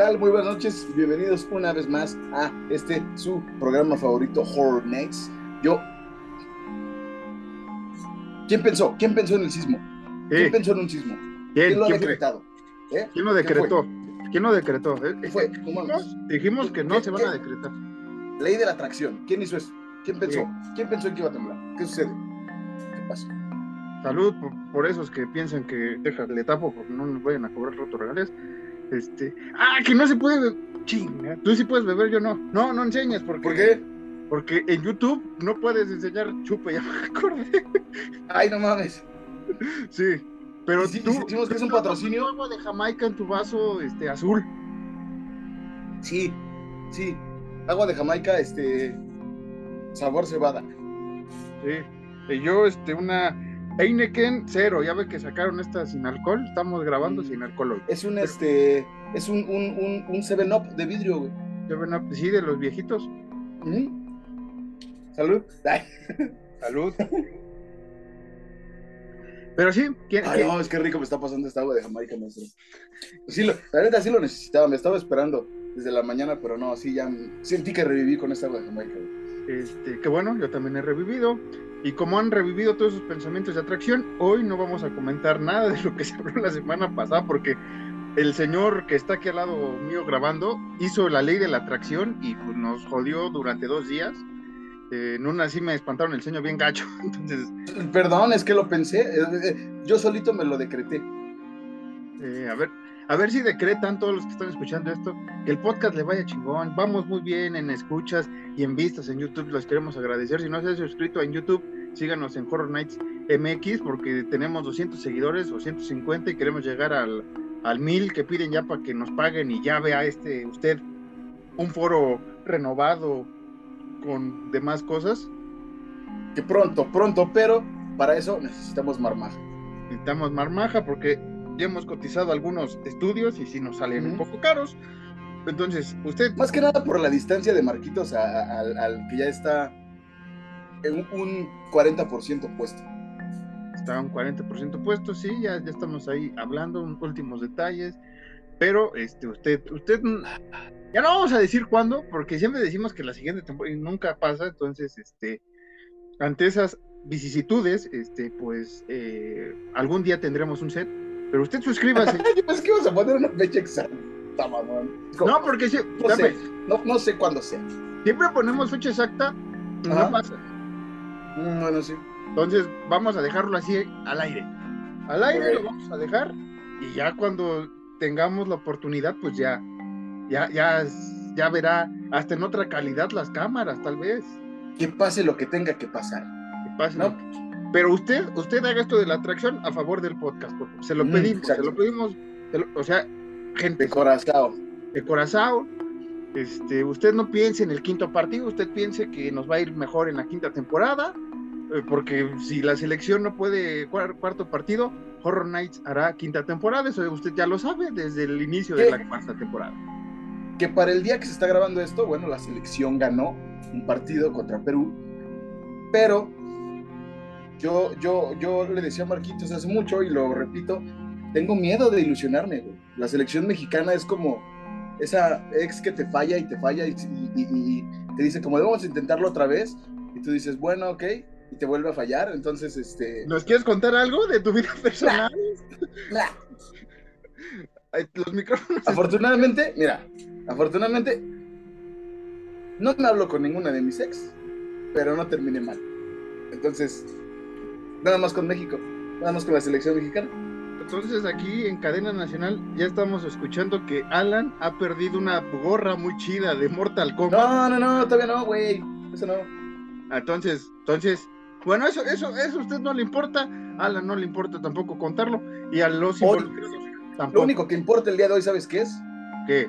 tal? Muy buenas noches. Bienvenidos una vez más a este su programa favorito, Horror Nights. Yo. ¿Quién pensó? ¿Quién pensó en el sismo? ¿Quién pensó en un sismo? ¿Quién, lo ha ¿Quién decretado? ¿Eh? ¿Quién lo decretó? ¿Quién lo decretó? ¿Qué fue? Dijimos, dijimos que no ¿Qué- se van qué? a decretar. Ley de la atracción. ¿Quién hizo eso? ¿Quién pensó? Sí. ¿Quién pensó en que iba a temblar? ¿Qué sucede? ¿Qué pasó? Salud por, por esos que piensan que deja, le tapo porque no nos vayan a cobrar rotos reales. Este, ah, que no se puede beber. Chinga, tú sí puedes beber, yo no. No, no enseñes porque ¿Por qué? porque en YouTube no puedes enseñar chupe, ya me acordé. Ay, no mames. Sí, pero ¿Y si- tú si decimos que es un patrocinio? agua de Jamaica en tu vaso este azul. Sí, sí. Agua de Jamaica, este. Sabor cebada. Sí. Y yo este una Heineken cero, ya ve que sacaron esta sin alcohol, estamos grabando sin alcohol hoy. Es un, este. Es un, un, un, un 7-Up de vidrio, güey. Ya ven, ah, sí, de los viejitos. Ujú. Salud. Ay, Salud. Pero sí, ¿quién, Ay, quién- no, es que rico me está pasando esta agua de Jamaica, maestro. Sí, lo, la neta sí lo necesitaba, me estaba esperando desde la mañana, pero no, sí, ya sentí que reviví con esta agua de Jamaica. güey. este, que bueno, yo también he revivido. Y como han revivido todos sus pensamientos de atracción, hoy no vamos a comentar nada de lo que se habló la semana pasada, porque el señor que está aquí al lado mío grabando hizo la ley de la atracción y pues, nos jodió durante dos días. Eh, en una sí me espantaron el sueño bien gacho. Entonces, Perdón, es que lo pensé, eh, eh, yo solito me lo decreté. Eh, a ver, a ver si decretan todos los que están escuchando esto, que el podcast le vaya chingón. Vamos muy bien en escuchas y en vistas en YouTube, los queremos agradecer. Si no se ha suscrito en YouTube, síganos en Horror Nights MX porque tenemos 200 seguidores, 250 y queremos llegar al, al 1000 que piden ya para que nos paguen y ya vea este usted un foro renovado con demás cosas. Que pronto, pronto, pero para eso necesitamos marmaja. necesitamos marmaja porque ya hemos cotizado algunos estudios y si nos salen un poco caros. Entonces, usted Más que nada por la distancia de Marquitos a- a- al, al que ya está en un 40% puesto. está un 40% puesto, sí, ya, ya estamos ahí hablando, últimos detalles, pero este, usted, usted, mm, ya no vamos a decir cuándo, porque siempre decimos que la siguiente temporada nunca pasa, entonces, este, ante esas vicisitudes, este, pues, eh, algún día tendremos un set, pero usted suscríbase. Yo pensé que ibas a poner una fecha exacta, mamón. Como- no, porque si- no sé, no, no sé cuándo sea. siempre ponemos fecha exacta y Ajá. no pasa. Mm, Bueno, sí. Entonces vamos a dejarlo así al aire. Al aire lo vamos a dejar y ya cuando tengamos la oportunidad, pues ya, ya, ya, ya verá hasta en otra calidad las cámaras, tal vez. Que pase lo que tenga que pasar. que pase. No. Pero usted, usted haga esto de la atracción a favor del podcast, porque se lo Mm, pedimos, exacto. se lo pedimos, se lo- o sea, gente De corazón. de corazón. Este, usted no piense en el quinto partido, usted piense que nos va a ir mejor en la quinta temporada, eh, porque si la selección no puede cuar- cuarto partido, Horror Nights hará quinta temporada, eso usted ya lo sabe desde el inicio de ¿Qué? la cuarta temporada. Que para el día que se está grabando esto, bueno, la selección ganó un partido contra Perú, pero yo, yo, yo le decía a Marquitos hace mucho y lo repito, tengo miedo de ilusionarme, güey. La selección mexicana es como esa ex que te falla y te falla y, y- y- y te dice como vamos a intentarlo otra vez y tú dices, bueno, ok, y te vuelve a fallar, entonces, este... ¿Nos quieres contar algo de tu vida personal? nah. Ay, Los micrófonos. Afortunadamente, mira, afortunadamente no me hablo con ninguna de mis ex, pero no terminé mal. Entonces, nada más con México, nada más con la selección mexicana. Entonces aquí en cadena nacional ya estamos escuchando que Alan ha perdido una gorra muy chida de Mortal Kombat. No, no, no, todavía no, güey. Eso no. Entonces, entonces, bueno, eso, eso, eso a usted no le importa, a Alan no le importa tampoco contarlo, y a los Hoy, Lo único que importa el día de hoy, ¿sabes qué es? Que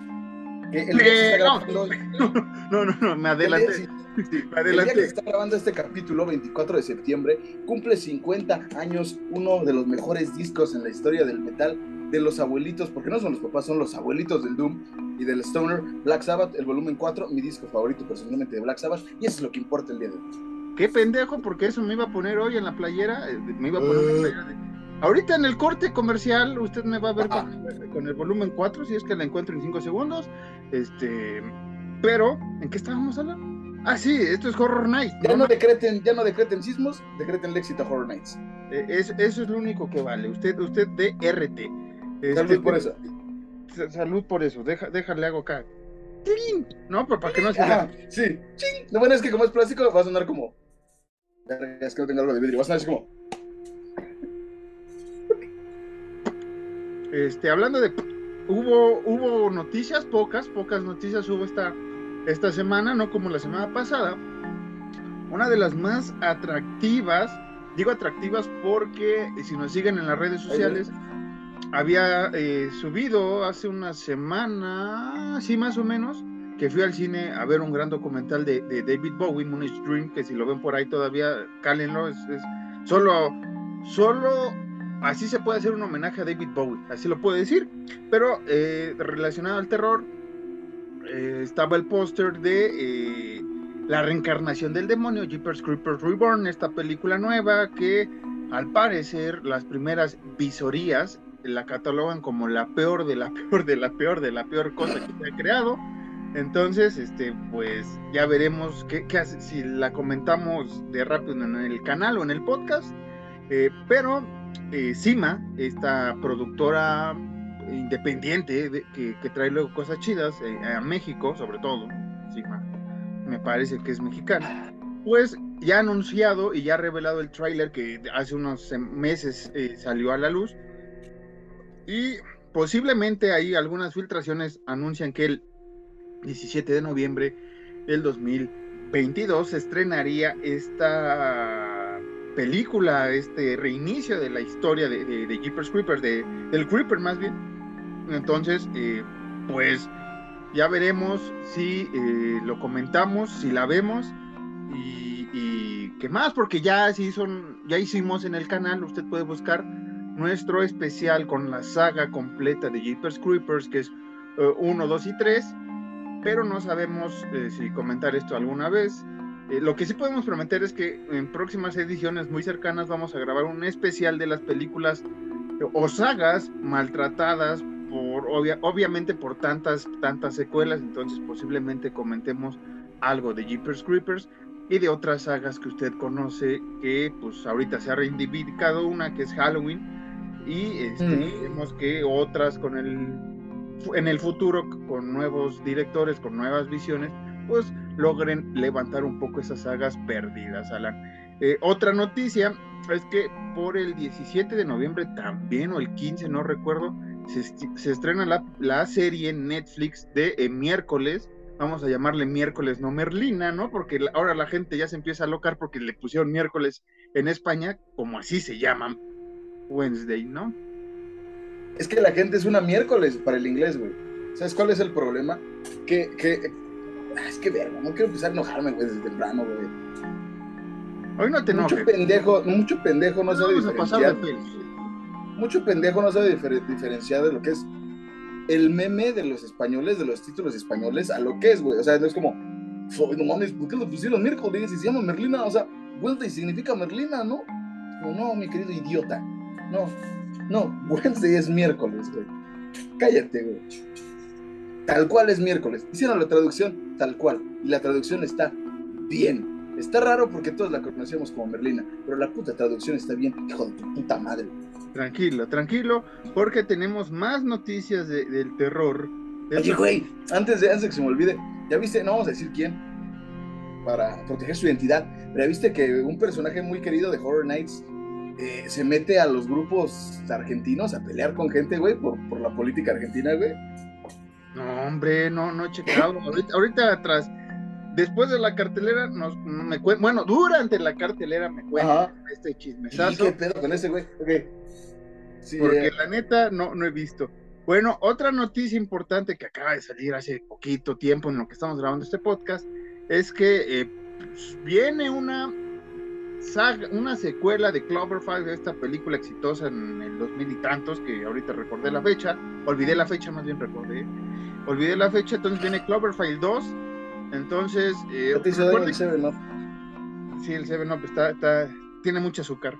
el día que se está Eh, no. grabando no, no, no, me el día- adelanté. sí, el día que se está grabando este capítulo, 24 de septiembre, cumple 50 años uno de los mejores discos en la historia del metal de los abuelitos, porque no son los papás, son los abuelitos del Doom y del Stoner, Black Sabbath, el volumen 4, mi disco favorito personalmente de Black Sabbath, y eso es lo que importa el día de hoy. Qué pendejo, porque eso me iba a poner hoy en la playera, eh, me iba a poner una Eh. playera de Ahorita en el corte comercial, usted me va a ver con, el volumen 4, si es que la encuentro en 5 segundos. Este, pero, ¿en qué estábamos hablando? Ah, sí, esto es Horror Nights. Ya no, decreten, ya no decreten sismos, decreten el éxito Horror Nights. Eh, eso es lo único que vale. Usted, usted DRT. Este, salud por eso. Salud por eso. Deja, déjale hago acá. No, pero para que no se Sí. ¡Ching! Lo bueno es que como es plástico, va a sonar como. Es que no tengo algo de vidrio. Va a sonar así como. Este, hablando de. Hubo, hubo noticias, pocas, pocas noticias hubo esta, esta semana, no como la semana pasada. Una de las más atractivas, digo atractivas porque si nos siguen en las redes sociales, había eh, subido hace una semana, sí más o menos, que fui al cine a ver un gran documental de, David Bowie, Moonage Dream, que si lo ven por ahí todavía, cálenlo, es, es solo, solo así se puede hacer un homenaje a David Bowie, así lo puedo decir. Pero eh, relacionado al terror, eh, estaba el póster de eh, La reencarnación del demonio, Jeepers Creepers Reborn, esta película nueva que al parecer las primeras visorías la catalogan como la peor de la peor de la peor de la peor cosa que se ha creado. Entonces, este, pues ya veremos qué, qué hace, si la comentamos de rápido en el canal o en el podcast. pero eh, Cima, esta productora independiente que, trae luego cosas chidas eh, a México, sobre todo, Cima, me parece que es mexicana, pues ya ha anunciado y ya ha revelado el tráiler que hace unos meses eh, salió a la luz. Y posiblemente ahí algunas filtraciones anuncian que el 17 de noviembre del 2022 se estrenaría esta película, este reinicio de la historia de, de, Jeepers Creepers, de, del Creeper más bien. Entonces, eh, pues ya veremos si eh, lo comentamos, si la vemos y, y, qué más, porque ya, si son, ya hicimos en el canal, usted puede buscar nuestro especial con la saga completa de Jeepers Creepers, que es 1, eh, 2 y 3, pero no sabemos si comentar esto alguna vez. Eh, lo que sí podemos prometer es que en próximas ediciones muy cercanas vamos a grabar un especial de las películas o sagas maltratadas por obviamente por tantas tantas secuelas, entonces posiblemente comentemos algo de Jeepers Creepers y de otras sagas que usted conoce que pues ahorita se ha reivindicado. Una que es Halloween y este, que otras con el en el futuro con nuevos directores, con nuevas visiones, pues logren levantar un poco esas sagas perdidas, Alan. Eh, otra noticia es que por el 17 de noviembre también, o el 15, no recuerdo, se, estrena la, la, serie Netflix de eh, miércoles, vamos a llamarle miércoles no Merlina, ¿no? Porque ahora la gente ya se empieza a locar porque le pusieron miércoles en España, como así se llama Wednesday, ¿no? Es que la gente es una miércoles para el inglés, güey. ¿Sabes cuál es el problema? Que, que es que verga, no quiero empezar a enojarme, güey, desde temprano, güey. Hoy no te enojes. Mucho pendejo, mucho pendejo no, sabe diferenciar. Mucho pendejo no sabe diferenciar de lo que es el meme de los españoles, de los títulos españoles, a lo que es, güey. O sea, no es como, no mames, ¿por qué lo pusieron miércoles y se llama Merlina? O sea, Wednesday significa Merlina, ¿no? Como, no, mi querido idiota. No, no, Wednesday es miércoles, güey. Cállate, güey. Tal cual es miércoles. Hicieron la traducción tal cual. Y la traducción está bien. Está raro porque todos la conocemos como Merlina, pero la puta traducción está bien. Hijo de tu puta madre. Tranquilo, tranquilo, porque tenemos más noticias del terror. Oye, güey, antes de, antes de que se me olvide, ya viste, no vamos a decir quién, para proteger su identidad, pero ya viste que un personaje muy querido de Horror Nights eh, se mete a los grupos argentinos a pelear con gente, güey, por, por la política argentina, güey. No, hombre, no, no he checado. ahorita, atrás, después de la cartelera, nos, me bueno, durante la cartelera me cuentan este chismesazo. ¿Qué pedo con ese güey? Okay. porque eh. la neta no, no he visto. Bueno, otra noticia importante que acaba de salir hace poquito tiempo en lo que estamos grabando este podcast es que eh, pues, viene una saga, una secuela de Cloverfield, esta película exitosa en el 2000 y tantos, que ahorita recordé la fecha, olvidé la fecha, más bien recordé, olvidé la fecha, entonces viene Cloverfield 2, entonces... Eh, el 7 Up? Sí, el 7 Up está, está, tiene mucho azúcar.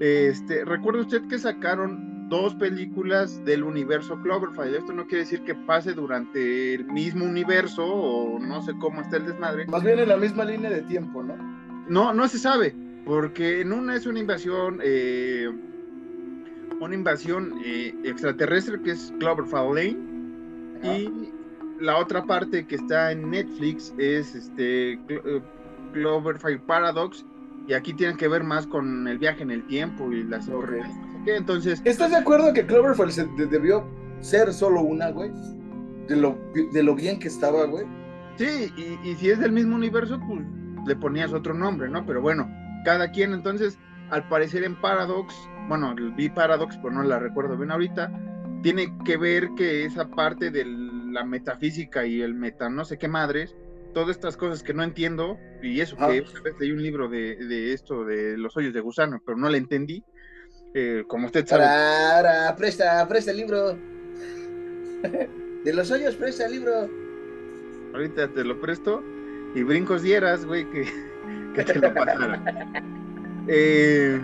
Este, recuerda usted que sacaron dos películas del universo Cloverfield. Esto no quiere decir que pase durante el mismo universo o no sé cómo está el desmadre. Más bien en la misma línea de tiempo, ¿no? No, no se sabe, porque en una es una invasión, eh, una invasión eh, extraterrestre que es Cloverfield Lane y la otra parte que está en Netflix es este eh, Cloverfield Paradox y aquí tienen que ver más con el viaje en el tiempo y las Ok. entonces ¿Estás de acuerdo que Cloverfield se de- debió ser solo una, güey? De lo, de lo bien que estaba, güey. sí y, y si es del mismo universo pues le ponías otro nombre no pero bueno cada quien entonces al parecer en Paradox bueno vi Paradox pero no la recuerdo bien ahorita tiene que ver que esa parte de la metafísica y el meta no sé qué madres todas estas cosas que no entiendo y eso que una vez leí un libro de, de esto de los hoyos de gusano pero no le entendí Eh, como usted sabe para, presta, presta el libro. De los hoyos, presta el libro. Ahorita te lo presto y brincos dieras, güey, que, que te lo pasara. Eh,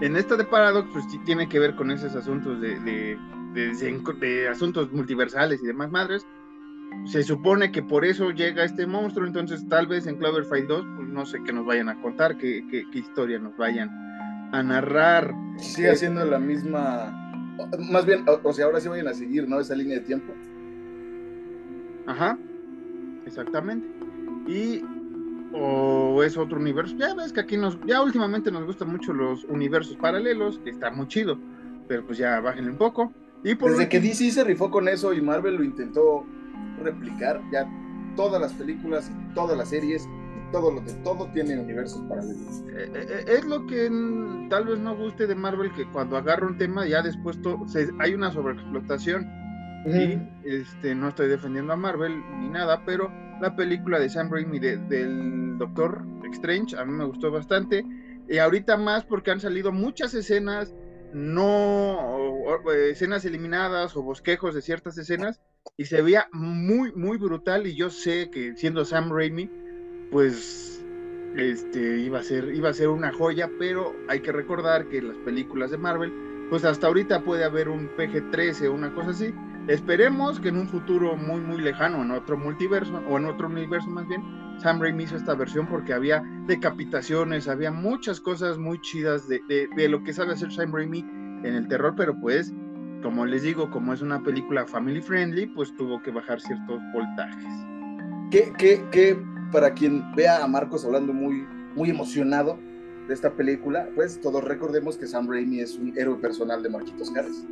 en esta de Paradox, pues sí tiene que ver con esos asuntos de, de, de- de- asuntos multiversales y demás madres. Se supone que por eso llega este monstruo, entonces tal vez en Cloverfield 2, pues no sé qué nos vayan a contar, qué, qué- qué historia nos vayan a narrar. Sigue siendo la misma. Más bien, o, o sea, ahora sí vayan a seguir, ¿no? Esa línea de tiempo. Ajá, exactamente. Y o es otro universo. Ya ves que aquí nos, ya últimamente nos gustan mucho los universos paralelos, que está muy chido, pero pues ya bájenle un poco. Y por Desde que DC se rifó con eso y Marvel lo intentó replicar, ya todas las películas, todas las series, todo lo de todo tiene universos paralelos. eh, eh, es lo que tal vez no guste de Marvel, que cuando agarra un tema ya después to- se- hay una sobreexplotación. Y este, no estoy defendiendo a Marvel ni nada, pero la película de Sam Raimi de- del Doctor Strange a mí me gustó bastante. Y ahorita más porque han salido muchas escenas, no escenas eliminadas o bosquejos de ciertas escenas, y se veía muy, muy brutal. Y yo sé que siendo Sam Raimi, pues este iba a ser, iba a ser una joya, pero hay que recordar que las películas de Marvel, pues hasta ahorita puede haber un PG-13 o una cosa así. Esperemos que en un futuro muy, muy lejano, en otro multiverso, o en otro universo más bien, Sam Raimi hizo esta versión porque había decapitaciones, había muchas cosas muy chidas de, de- de lo que sabe hacer Sam Raimi en el terror, pero pues, como les digo, como es una película family friendly, pues tuvo que bajar ciertos voltajes. Que, que, que para quien vea a Marcos hablando muy, muy emocionado de esta película, pues todos recordemos que Sam Raimi es un héroe personal de Marquitos Carres.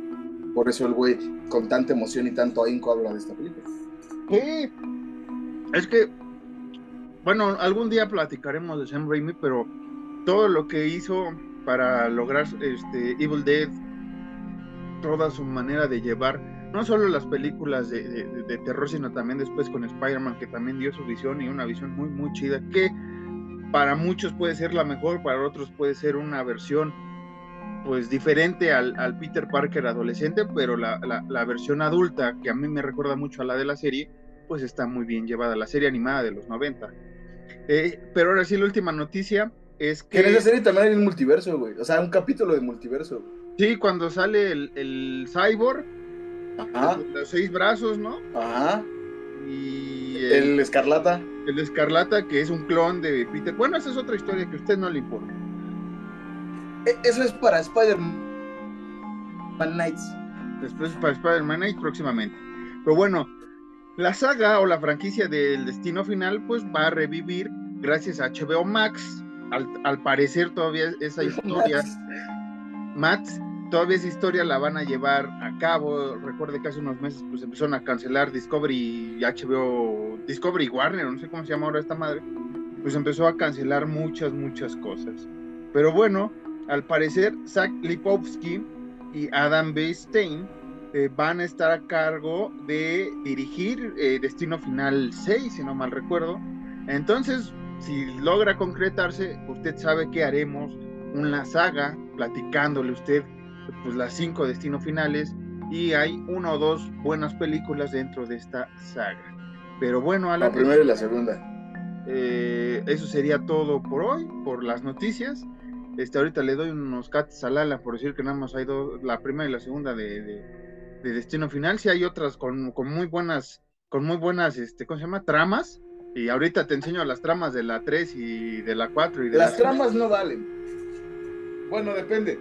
Por eso el güey con tanta emoción y tanto ahínco habla de esta película. Es que, bueno, algún día platicaremos de Sam Raimi, pero todo lo que hizo para lograr este Evil Dead, toda su manera de llevar, no solo las películas de- de terror, sino también después con Spider-Man, que también dio su visión y una visión muy, muy chida, que para muchos puede ser la mejor, para otros puede ser una versión pues diferente al, al Peter Parker adolescente, pero la, la- la versión adulta, que a mí me recuerda mucho a la de la serie, pues está muy bien llevada, la serie animada de los 90. Eh, pero ahora sí, la última noticia es Que en esa serie también hay un multiverso, güey. O sea, un capítulo de multiverso. sí, cuando sale el, el cyborg, Ajá, los seis brazos, ¿no? ajá. Y el, El Escarlata. el Escarlata, que es un clon de Peter. Bueno, esa es otra historia que a usted no le importa. E- Eso es para Spider-Man Nights. Después para Spider-Man Night próximamente. Pero bueno, la saga o la franquicia del Destino Final, pues va a revivir gracias a HBO Max. Al, al parecer todavía esa historia, Max, todavía esa historia la van a llevar a cabo. Recuerde que hace unos meses pues empezaron a cancelar Discovery y HBO, Discovery Warner, no sé cómo se llama ahora esta madre. Pues empezó a cancelar muchas, muchas cosas. Pero bueno, al parecer Zach Lipovsky y Adam B. Stein eh, van a estar a cargo de dirigir eh, Destino Final 6, si no mal recuerdo. Entonces, si logra concretarse, usted sabe que haremos una saga platicándole usted pues las cinco destinos finales y hay una o dos buenas películas dentro de esta saga. Pero bueno, La Alan, primera y la segunda. eh, eso sería todo por hoy, por las noticias. Este, ahorita le doy unos cats a Lala por decir que nada más hay dos, la primera y la segunda de, de, Destino Final. Sí hay otras con, con, muy buenas, con muy buenas, este, ¿cómo se llama? Tramas. Y ahorita te enseño las tramas de la 3 y de la 4 y de Las tramas no valen. Bueno, depende.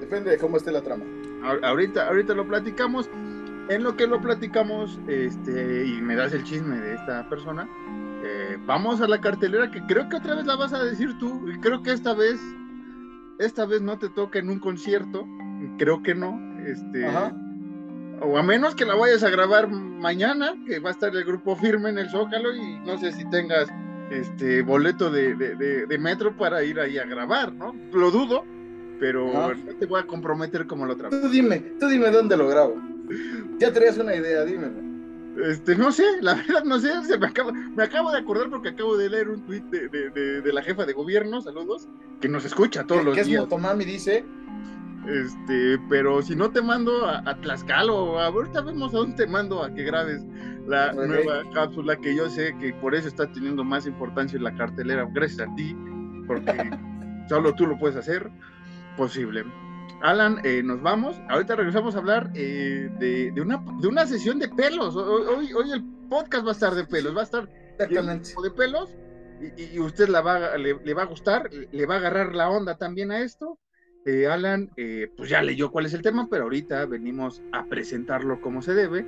Depende de cómo esté la trama. Ahorita, ahorita lo platicamos. En lo que lo platicamos, este, y me das el chisme de esta persona, eh, vamos a la cartelera que creo que otra vez la vas a decir tú. Y creo que esta vez esta vez no te toca en un concierto, creo que no, este, o a menos que la vayas a grabar mañana, que va a estar el grupo firme en el Zócalo y no sé si tengas este boleto de, metro para ir ahí a grabar, ¿no? Lo dudo, pero no te voy a comprometer como la otra vez. Tú dime, tú dime dónde lo grabo. Ya tenías una idea, dímelo. Este, no sé, la verdad no sé, se me, acabo, me acabo de acordar porque acabo de leer un tuit de, de, la jefa de gobierno, saludos, que nos escucha todos los días. ¿Qué es Motomami dice? Este, pero si no te mando a, a Tlaxcala o ahorita vemos a dónde te mando a que grabes la nueva cápsula que yo sé que por eso está teniendo más importancia en la cartelera, gracias a ti, porque solo tú lo puedes hacer posible. Alan, eh, nos vamos. Ahorita regresamos a hablar eh, de, una, de una sesión de pelos. Hoy, hoy el podcast va a estar de pelos, va a estar de pelos y, usted la va, le, va a gustar, le va a agarrar la onda también a esto. Eh, Alan, pues ya leyó cuál es el tema, pero ahorita venimos a presentarlo como se debe,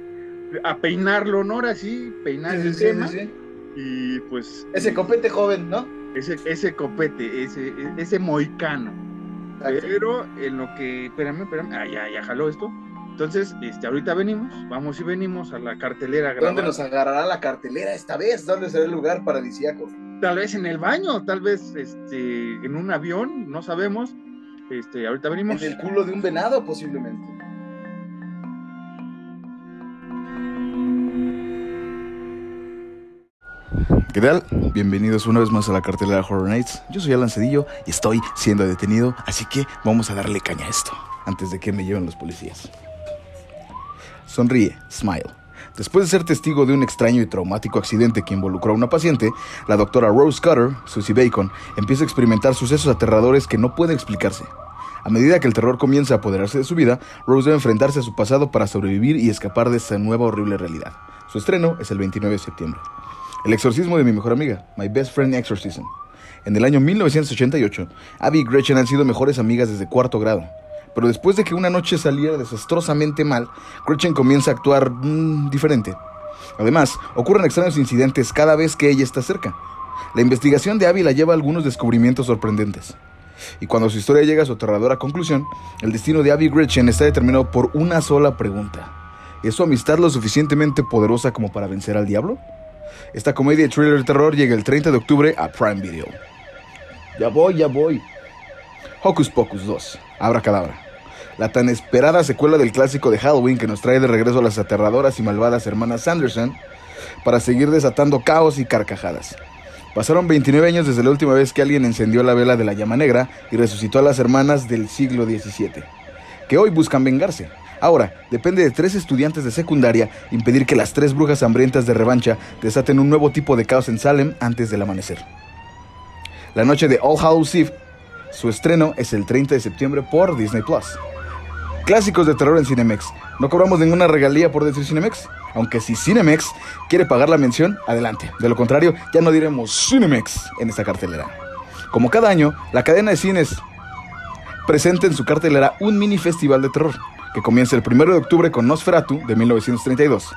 a peinarlo, ¿no? Ahora sí, peinar el tema. y pues... Ese copete joven, ¿no? Ese, ese copete, ese, ese moicano. Pero en lo que, espérame, espérame, ah, ya, ya jaló esto. Entonces, este, ahorita venimos, vamos y venimos a la cartelera. ¿Dónde nos agarrará la cartelera esta vez? ¿Dónde será el lugar paradisíaco? Tal vez en el baño, tal vez este, en un avión, no sabemos. Este, ahorita venimos. En el culo de un venado, posiblemente. ¿Qué tal? Bienvenidos una vez más a la cartelera Horror Nights. Yo soy Alan Cedillo y estoy siendo detenido, así que vamos a darle caña a esto antes de que me lleven los policías. Sonríe, smile. Después de ser testigo de un extraño y traumático accidente que involucró a una paciente, la doctora Rose Cutter, Susie Bacon, empieza a experimentar sucesos aterradores que no pueden explicarse. A medida que el terror comienza a apoderarse de su vida, Rose debe enfrentarse a su pasado para sobrevivir y escapar de esa nueva horrible realidad. Su estreno es el 29 de septiembre. El exorcismo de mi mejor amiga, My Best Friend Exorcism. En el año 1988, Abby y Gretchen han sido mejores amigas desde cuarto grado. Pero después de que una noche saliera desastrosamente mal, Gretchen comienza a actuar mm, diferente. Además, ocurren extraños incidentes cada vez que ella está cerca. La investigación de Abby la lleva a algunos descubrimientos sorprendentes. Y cuando su historia llega a su aterradora conclusión, el destino de Abby Gretchen está determinado por una sola pregunta. ¿Es su amistad lo suficientemente poderosa como para vencer al diablo? Esta comedia thriller terror llega el 30 de octubre a Prime Video. Ya voy, ya voy. Hocus Pocus 2, Abra Cadabra. La tan esperada secuela del clásico de Halloween que nos trae de regreso a las aterradoras y malvadas hermanas Sanderson para seguir desatando caos y carcajadas. Pasaron 29 años desde la última vez que alguien encendió la vela de la llama negra y resucitó a las hermanas del siglo XVII, que hoy buscan vengarse. Ahora, depende de tres estudiantes de secundaria impedir que las tres brujas hambrientas de revancha desaten un nuevo tipo de caos en Salem antes del amanecer. La noche de All Hallows Eve, su estreno es el 30 de septiembre por Disney Plus. Clásicos de terror en Cinemex. No cobramos ninguna regalía por decir Cinemex, aunque si Cinemex quiere pagar la mención, adelante. De lo contrario, ya no diremos Cinemex en esta cartelera. Como cada año, la cadena de cines presenta en su cartelera un mini festival de terror que comienza el 1 de octubre con Nosferatu de 1932.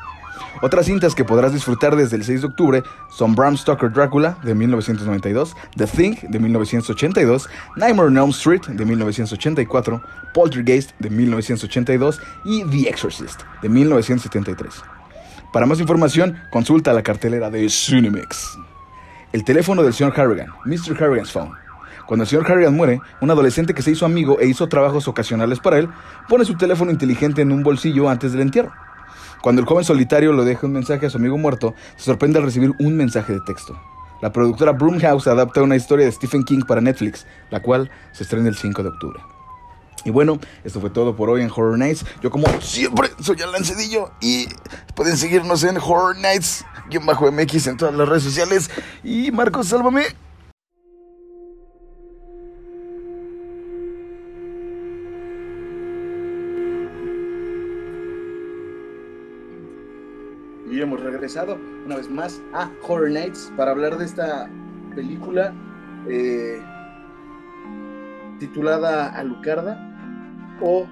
Otras cintas que podrás disfrutar desde el 6 de octubre son Bram Stoker Drácula de 1992, The Thing de 1982, Nightmare on Elm Street de 1984, Poltergeist de 1982 y The Exorcist de 1973. Para más información, consulta la cartelera de Cinemex. El teléfono del señor Harrigan, Mr. Harrigan's Phone cuando el señor Harrigan muere, un adolescente que se hizo amigo e hizo trabajos ocasionales para él, pone su teléfono inteligente en un bolsillo antes del entierro. Cuando el joven solitario le deja un mensaje a su amigo muerto, se sorprende al recibir un mensaje de texto. La productora Broomhouse adapta una historia de Stephen King para Netflix, la cual se estrena el 5 de octubre. Y bueno, esto fue todo por hoy en Horror Nights. Yo como siempre soy Alan Cedillo y pueden seguirnos en Horror Nights-MX en todas las redes sociales. Y Marcos, sálvame. Y hemos regresado una vez más a Horror Nights para hablar de esta película eh, titulada Alucarda o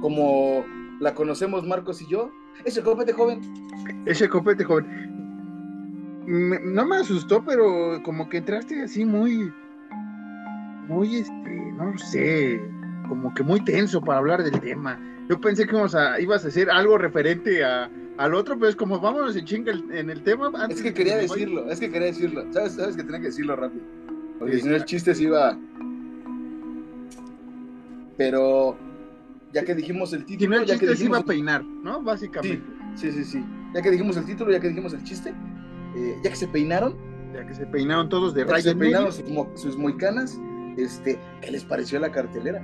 como la conocemos Marcos y yo, ese copete joven. Ese copete joven. no me asustó, pero como que entraste así muy, muy, este, no sé, como que muy tenso para hablar del tema. Yo pensé que ibas a, ibas a hacer algo referente a, al otro, pero es como vámonos en chinga en el tema. es que quería decirlo, es que quería decirlo. ¿Sabes, sabes que tenía que decirlo rápido? Porque si no el chiste se iba. Pero ya que dijimos el título. Si no el ya chiste que se iba a peinar, ¿no? Básicamente. Sí, sí, sí, Ya que dijimos el título, ya que dijimos el chiste, eh, ya que se peinaron. Ya que se peinaron todos de rayos. Se peinaron sus, sus moicanas. Este, ¿qué les pareció la cartelera?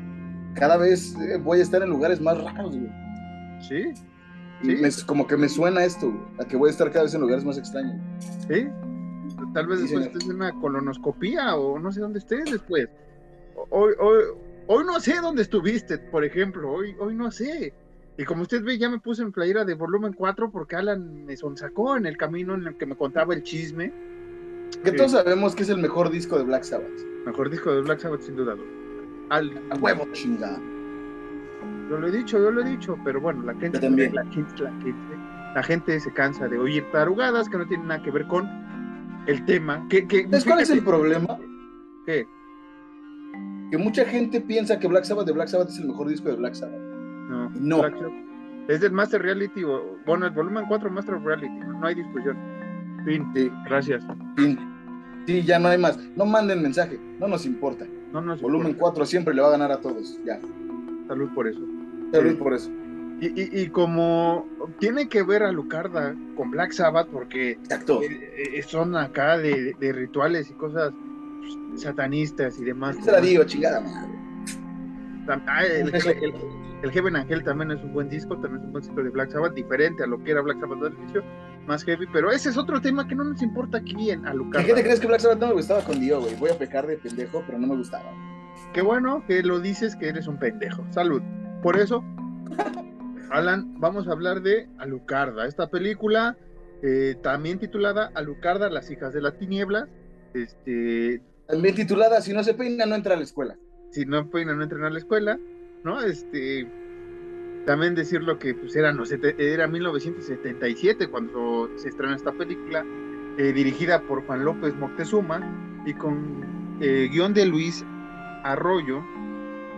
Cada vez eh, voy a estar en lugares más raros, güey. Sí, y como que me suena esto, a que voy a estar cada vez en lugares más extraños. Sí, tal vez después estés en una colonoscopía o no sé dónde estés después. Hoy, hoy, hoy no sé dónde estuviste, por ejemplo, hoy, hoy no sé. Y como usted ve, ya me puse en playera de volumen 4 porque Alan me sonsacó en el camino en el que me contaba el chisme. Que todos sabemos que es el mejor disco de Black Sabbath. Mejor disco de Black Sabbath, sin duda. Al, a huevo, chingada. Yo lo he dicho, yo lo he dicho, pero bueno, la gente, también. La, gente, la, gente, se cansa de oír tarugadas que no tienen nada que ver con el tema. Que, cuál es el problema? ¿Qué? Que mucha gente piensa que Black Sabbath de Black Sabbath es el mejor disco de Black Sabbath. No. No. es del Master Reality, o, bueno, el volumen 4 Master Reality, no, hay discusión. Fin. Sí. Gracias. Fin. Sí, ya no hay más. No manden mensaje, no nos importa. No nos volumen 4 siempre le va a ganar a todos. Ya. Salud por eso. Salud por eso. Y, como tiene que ver a Lucarda con Black Sabbath, porque Exacto. Eh, eh, son acá de, rituales y cosas satanistas y demás. Se la digo, chingada madre. Ah, el, el, Heaven Angel también es un buen disco, también es un buen disco de Black Sabbath, diferente a lo que era Black Sabbath al inicio, más heavy, pero ese es otro tema que no nos importa aquí en Alucarda. ¿Qué te crees que Black Sabbath no me gustaba con Dio, güey? Voy a pecar de pendejo, pero no me gustaba. Qué bueno que lo dices que eres un pendejo. Salud. Por eso, Alan, vamos a hablar de Alucarda. Esta película, eh, también titulada Alucarda, las hijas de la tiniebla. Este, también titulada Si no se peina, no entra a la escuela. Si no peina, no entra a la escuela. ¿No? Este. También decir lo que pues, era, no, era 1977 cuando se estrena esta película, eh, dirigida por Juan López Moctezuma y con eh, guion de Luis Arroyo,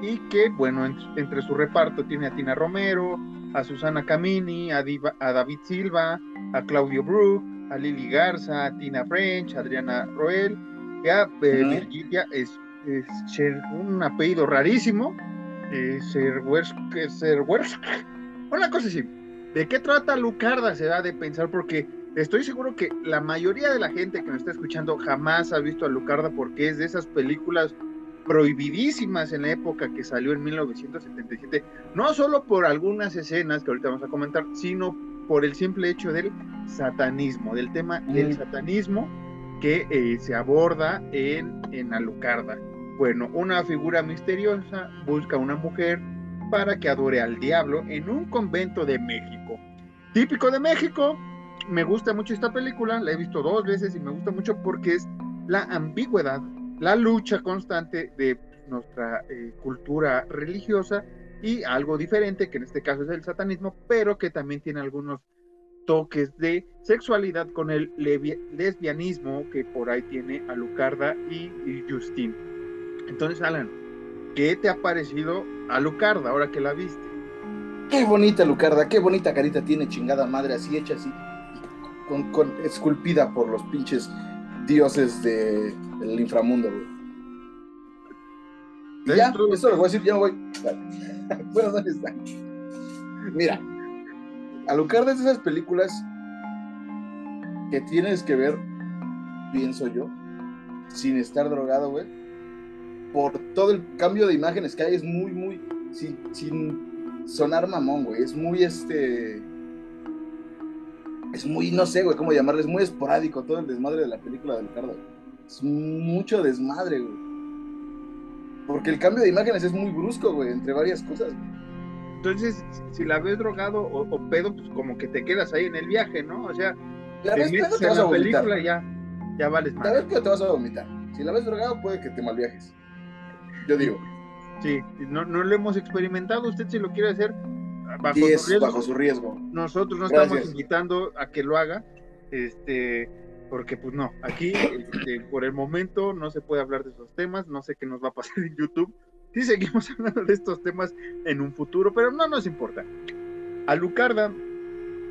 y que, bueno, entre su reparto tiene a Tina Romero, a Susana Camini, a, David Silva, a Claudio Brook, a Lili Garza, a Tina French, a Adriana Roel, y a eh, Virginia, es, un apellido rarísimo, eh, una cosa así. ¿De qué trata Lucarda? Se da de pensar porque estoy seguro que la mayoría de la gente que me está escuchando jamás ha visto a Lucarda porque es de esas películas prohibidísimas en la época que salió en 1977, no solo por algunas escenas que ahorita vamos a comentar, sino por el simple hecho del satanismo, del tema del satanismo que eh, se aborda en, en Alucarda. Bueno, una figura misteriosa busca a una mujer para que adore al diablo en un convento de México. Típico de México, me gusta mucho esta película, la he visto dos veces y me gusta mucho porque es la ambigüedad la lucha constante de nuestra eh, cultura religiosa y algo diferente, que en este caso es el satanismo, pero que también tiene algunos toques de sexualidad con el lesbianismo que por ahí tiene Alucarda y, y Justin. Entonces, Alan, ¿qué te ha parecido Alucarda ahora que la viste? Qué bonita Alucarda, qué bonita carita tiene chingada madre, así hecha así, con, con esculpida por los pinches dioses de, del inframundo, ya, eso lo voy a decir, ya voy. bueno, ¿dónde está? Mira, Alucard es de esas películas que tienes que ver, pienso yo, sin estar drogado, güey. Por todo el cambio de imágenes que hay, es muy, muy. Sin, sin sonar mamón, güey. Es muy este es muy, no sé, güey, cómo llamarle, es muy esporádico todo el desmadre de la película de Ricardo. Es mucho desmadre, güey. Porque el cambio de imágenes es muy brusco, güey, entre varias cosas. entonces, si la ves drogado o, pedo, pues como que te quedas ahí en el viaje, ¿no? O sea, la ves pedo, te vas a vomitar. película ya, ya vales más. La ves pedo, te vas a vomitar. Si la ves drogado, puede que te malviajes. Yo digo. Sí, no, no lo hemos experimentado. Usted si lo quiere hacer bajo, su, riesgo. bajo su riesgo. Nosotros no estamos invitando a que lo haga. Este, porque pues no, aquí este, por el momento no se puede hablar de esos temas, no sé qué nos va a pasar en YouTube, sí seguimos hablando de estos temas en un futuro, pero no nos importa. A Lucarda,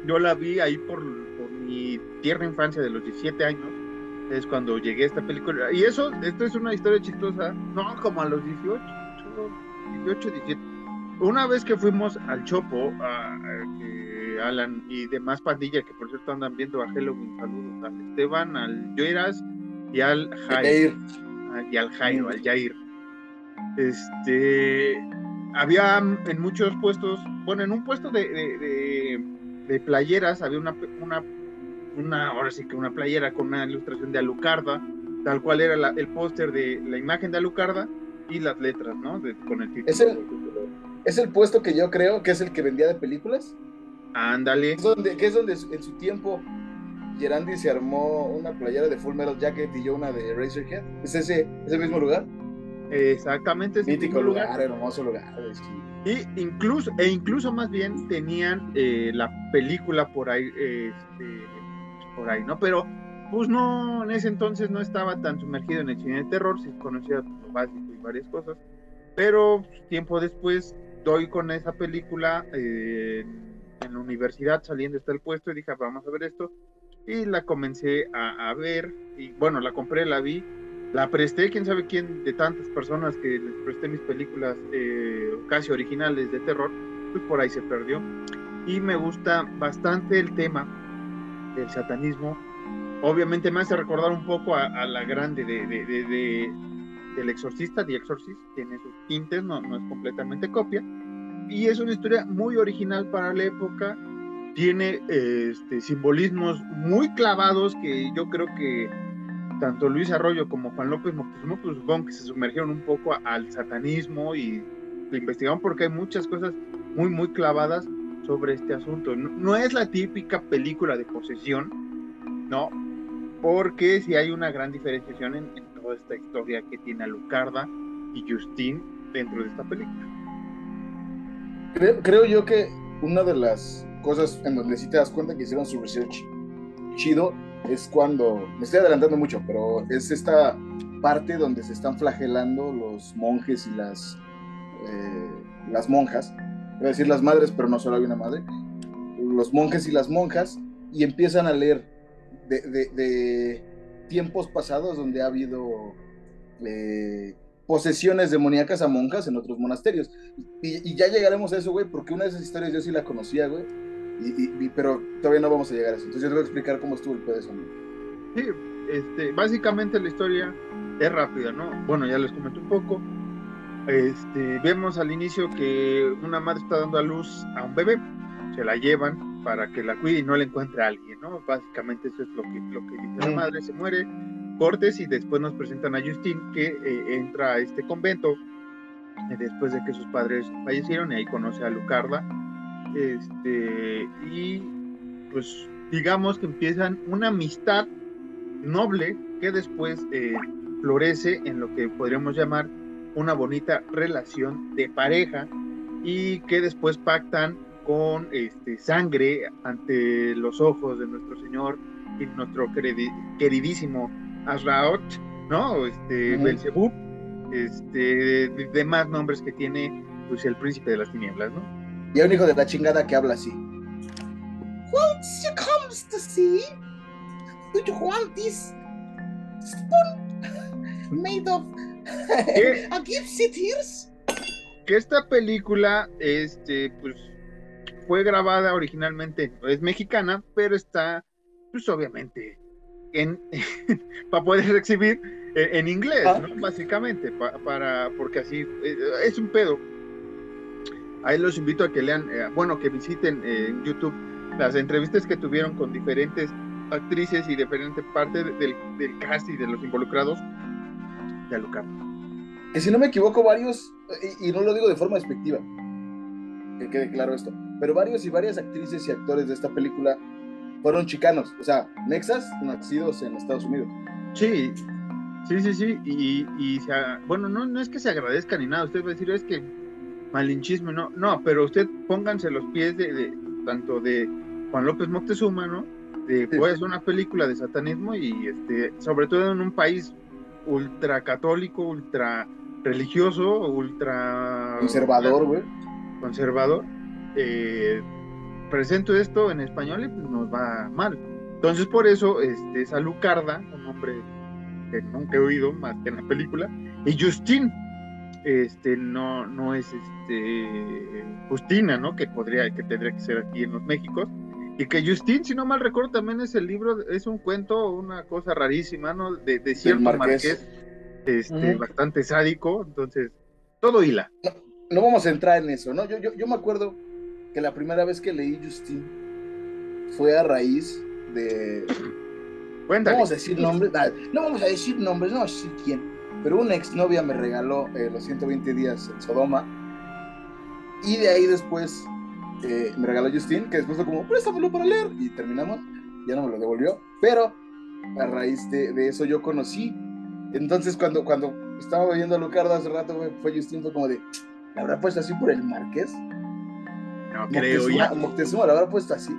yo la vi ahí por, mi tierna infancia de los 17 años, es cuando llegué a esta película, y eso, esto es una historia chistosa, no, como a los 18, 18, 17. Una vez que fuimos al Chopo, a, Alan y demás pandilla que por cierto andan viendo a Halloween. Saludos al Esteban, al Joeras y al Jair. Ah, y al Jairo, al Jair. Este había en muchos puestos, bueno, en un puesto de, de, playeras había una, una, una, ahora sí que una playera con una ilustración de Alucarda, tal cual era el póster de la imagen de Alucarda y las letras, ¿no? con el título. ¿Es el, ¿Es el puesto que yo creo que es el que vendía de películas? Ándale. Es donde, que es donde en su tiempo Gerandi se armó una playera de Full Metal Jacket y yo una de Razorhead. ¿Es ese, ese mismo lugar? Exactamente. Ese Mítico lugar, hermoso lugar. Y incluso, e incluso más bien tenían eh, la película por ahí, este, por ahí, ¿no? Pero pues no, en ese entonces no estaba tan sumergido en el cine de terror, sí conocía lo básico y varias cosas. Pero tiempo después doy con esa película. Eh, en la universidad saliendo está el puesto y dije, vamos a ver esto. Y la comencé a, ver y bueno, la compré, la vi, la presté, quién sabe quién de tantas personas que les presté mis películas eh, casi originales de terror, pues por ahí se perdió. Y me gusta bastante el tema del satanismo. Obviamente me hace recordar un poco a, la grande de, de, del exorcista, The Exorcist, tiene sus tintes, no, no es completamente copia, y es una historia muy original para la época. Tiene este, simbolismos muy clavados que yo creo que tanto Luis Arroyo como Juan López Moctezuma, pues supongo que se sumergieron un poco al satanismo y lo investigaron porque hay muchas cosas muy, muy clavadas sobre este asunto. No, es la típica película de posesión, no, porque sí hay una gran diferenciación en, en toda esta historia que tiene Alucarda y Justin dentro de esta película. Creo, yo que una de las cosas en donde sí te das cuenta que hicieron su research chido es cuando, me estoy adelantando mucho, pero es esta parte donde se están flagelando los monjes y las, eh, las monjas, voy a decir las madres, pero no solo hay una madre, los monjes y las monjas, y empiezan a leer de, de, tiempos pasados donde ha habido eh, posesiones demoníacas a monjas en otros monasterios. Y, ya llegaremos a eso, güey, porque una de esas historias yo sí la conocía, güey. Y, pero todavía no vamos a llegar a eso. Entonces yo te voy a explicar cómo estuvo el pedo eso. Sí, este, básicamente la historia es rápida, ¿no? Bueno, ya les comenté un poco. Este, vemos al inicio que una madre está dando a luz a un bebé, se la llevan para que la cuide y no le encuentre a alguien, ¿no? Básicamente eso es lo que, lo que dice la madre, se muere, cortes y después nos presentan a Justin que eh, entra a este convento eh, después de que sus padres fallecieron y ahí conoce a Lucarda este y pues digamos que empiezan una amistad noble que después eh, florece en lo que podríamos llamar una bonita relación de pareja y que después pactan con este, sangre ante los ojos de nuestro Señor y nuestro queridísimo Azraot, ¿no? Este, Belzebub, este, demás nombres que tiene, pues, el príncipe de las tinieblas, ¿no? Y hay un hijo de la chingada que habla así. Won't you come to see? Do you want this spoon made of a gypsy tears? Que esta película, este, pues, fue grabada originalmente, es mexicana, pero está, pues, obviamente para poder exhibir eh, en, inglés, ah. básicamente, para, porque así eh, es un pedo. Ahí los invito a que lean, eh, bueno, que visiten en YouTube las entrevistas que tuvieron con diferentes actrices y diferentes partes del, del cast y de los involucrados de Alucard. Que si no me equivoco, varios, y, no lo digo de forma despectiva, que quede claro esto. Pero varios y varias actrices y actores de esta película fueron chicanos, o sea, mexas nacidos en Estados Unidos. Sí, sí, sí, sí. Y, y bueno, no, no es que se agradezca ni nada. Usted va a decir, es que malinchismo, no. No, pero usted pónganse los pies de, tanto de Juan López Moctezuma, ¿no? De, pues, una película de satanismo y este, sobre todo en un país ultra católico, ultra religioso, ultra conservador, güey. Conservador. Eh, presento esto en español y pues nos va mal. Entonces por eso este, es Alucarda, un nombre que nunca he oído más que en la película, y Justin, este, no, no es este, Justina, ¿no? Que podría, que tendría que ser aquí en los Méxicos. Y que Justin, si no mal recuerdo, también es el libro, es un cuento, una cosa rarísima, ¿no? De, de cierto marqués, este, bastante sádico, entonces, todo hila. No, vamos a entrar en eso, ¿no? Yo, yo, yo me acuerdo que la primera vez que leí Justin fue a raíz de. Cuéntale. No vamos a decir nombres, no vamos a decir nombres, no decir quién. Pero una exnovia me regaló eh, los 120 días en Sodoma. Y de ahí después eh, me regaló Justin, que después fue como, préstamelo para leer. Y terminamos, ya no me lo devolvió. Pero a raíz de, de eso yo conocí. Entonces, cuando, cuando estaba viendo a Lucardo hace rato, fue Justin, fue como de, ¿la habrá puesto así por el Marqués? No creo, ya. Moctezuma la habrá puesto así.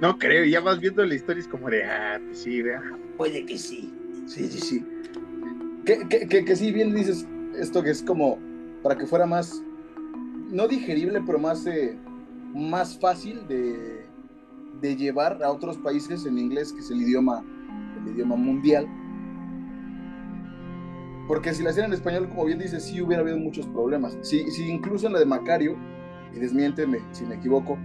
No creo, ya vas viendo la historia es como de, ah, pues sí, vea. Puede que sí. Sí, sí, sí. Que, que, que, sí, bien dices esto que es como para que fuera más, no digerible, pero más, eh, más fácil de, de llevar a otros países en inglés, que es el idioma, el idioma mundial. Porque si la hacían en español, como bien dices, sí hubiera habido muchos problemas. Si, si incluso en la de Macario, y desmiénteme si me equivoco,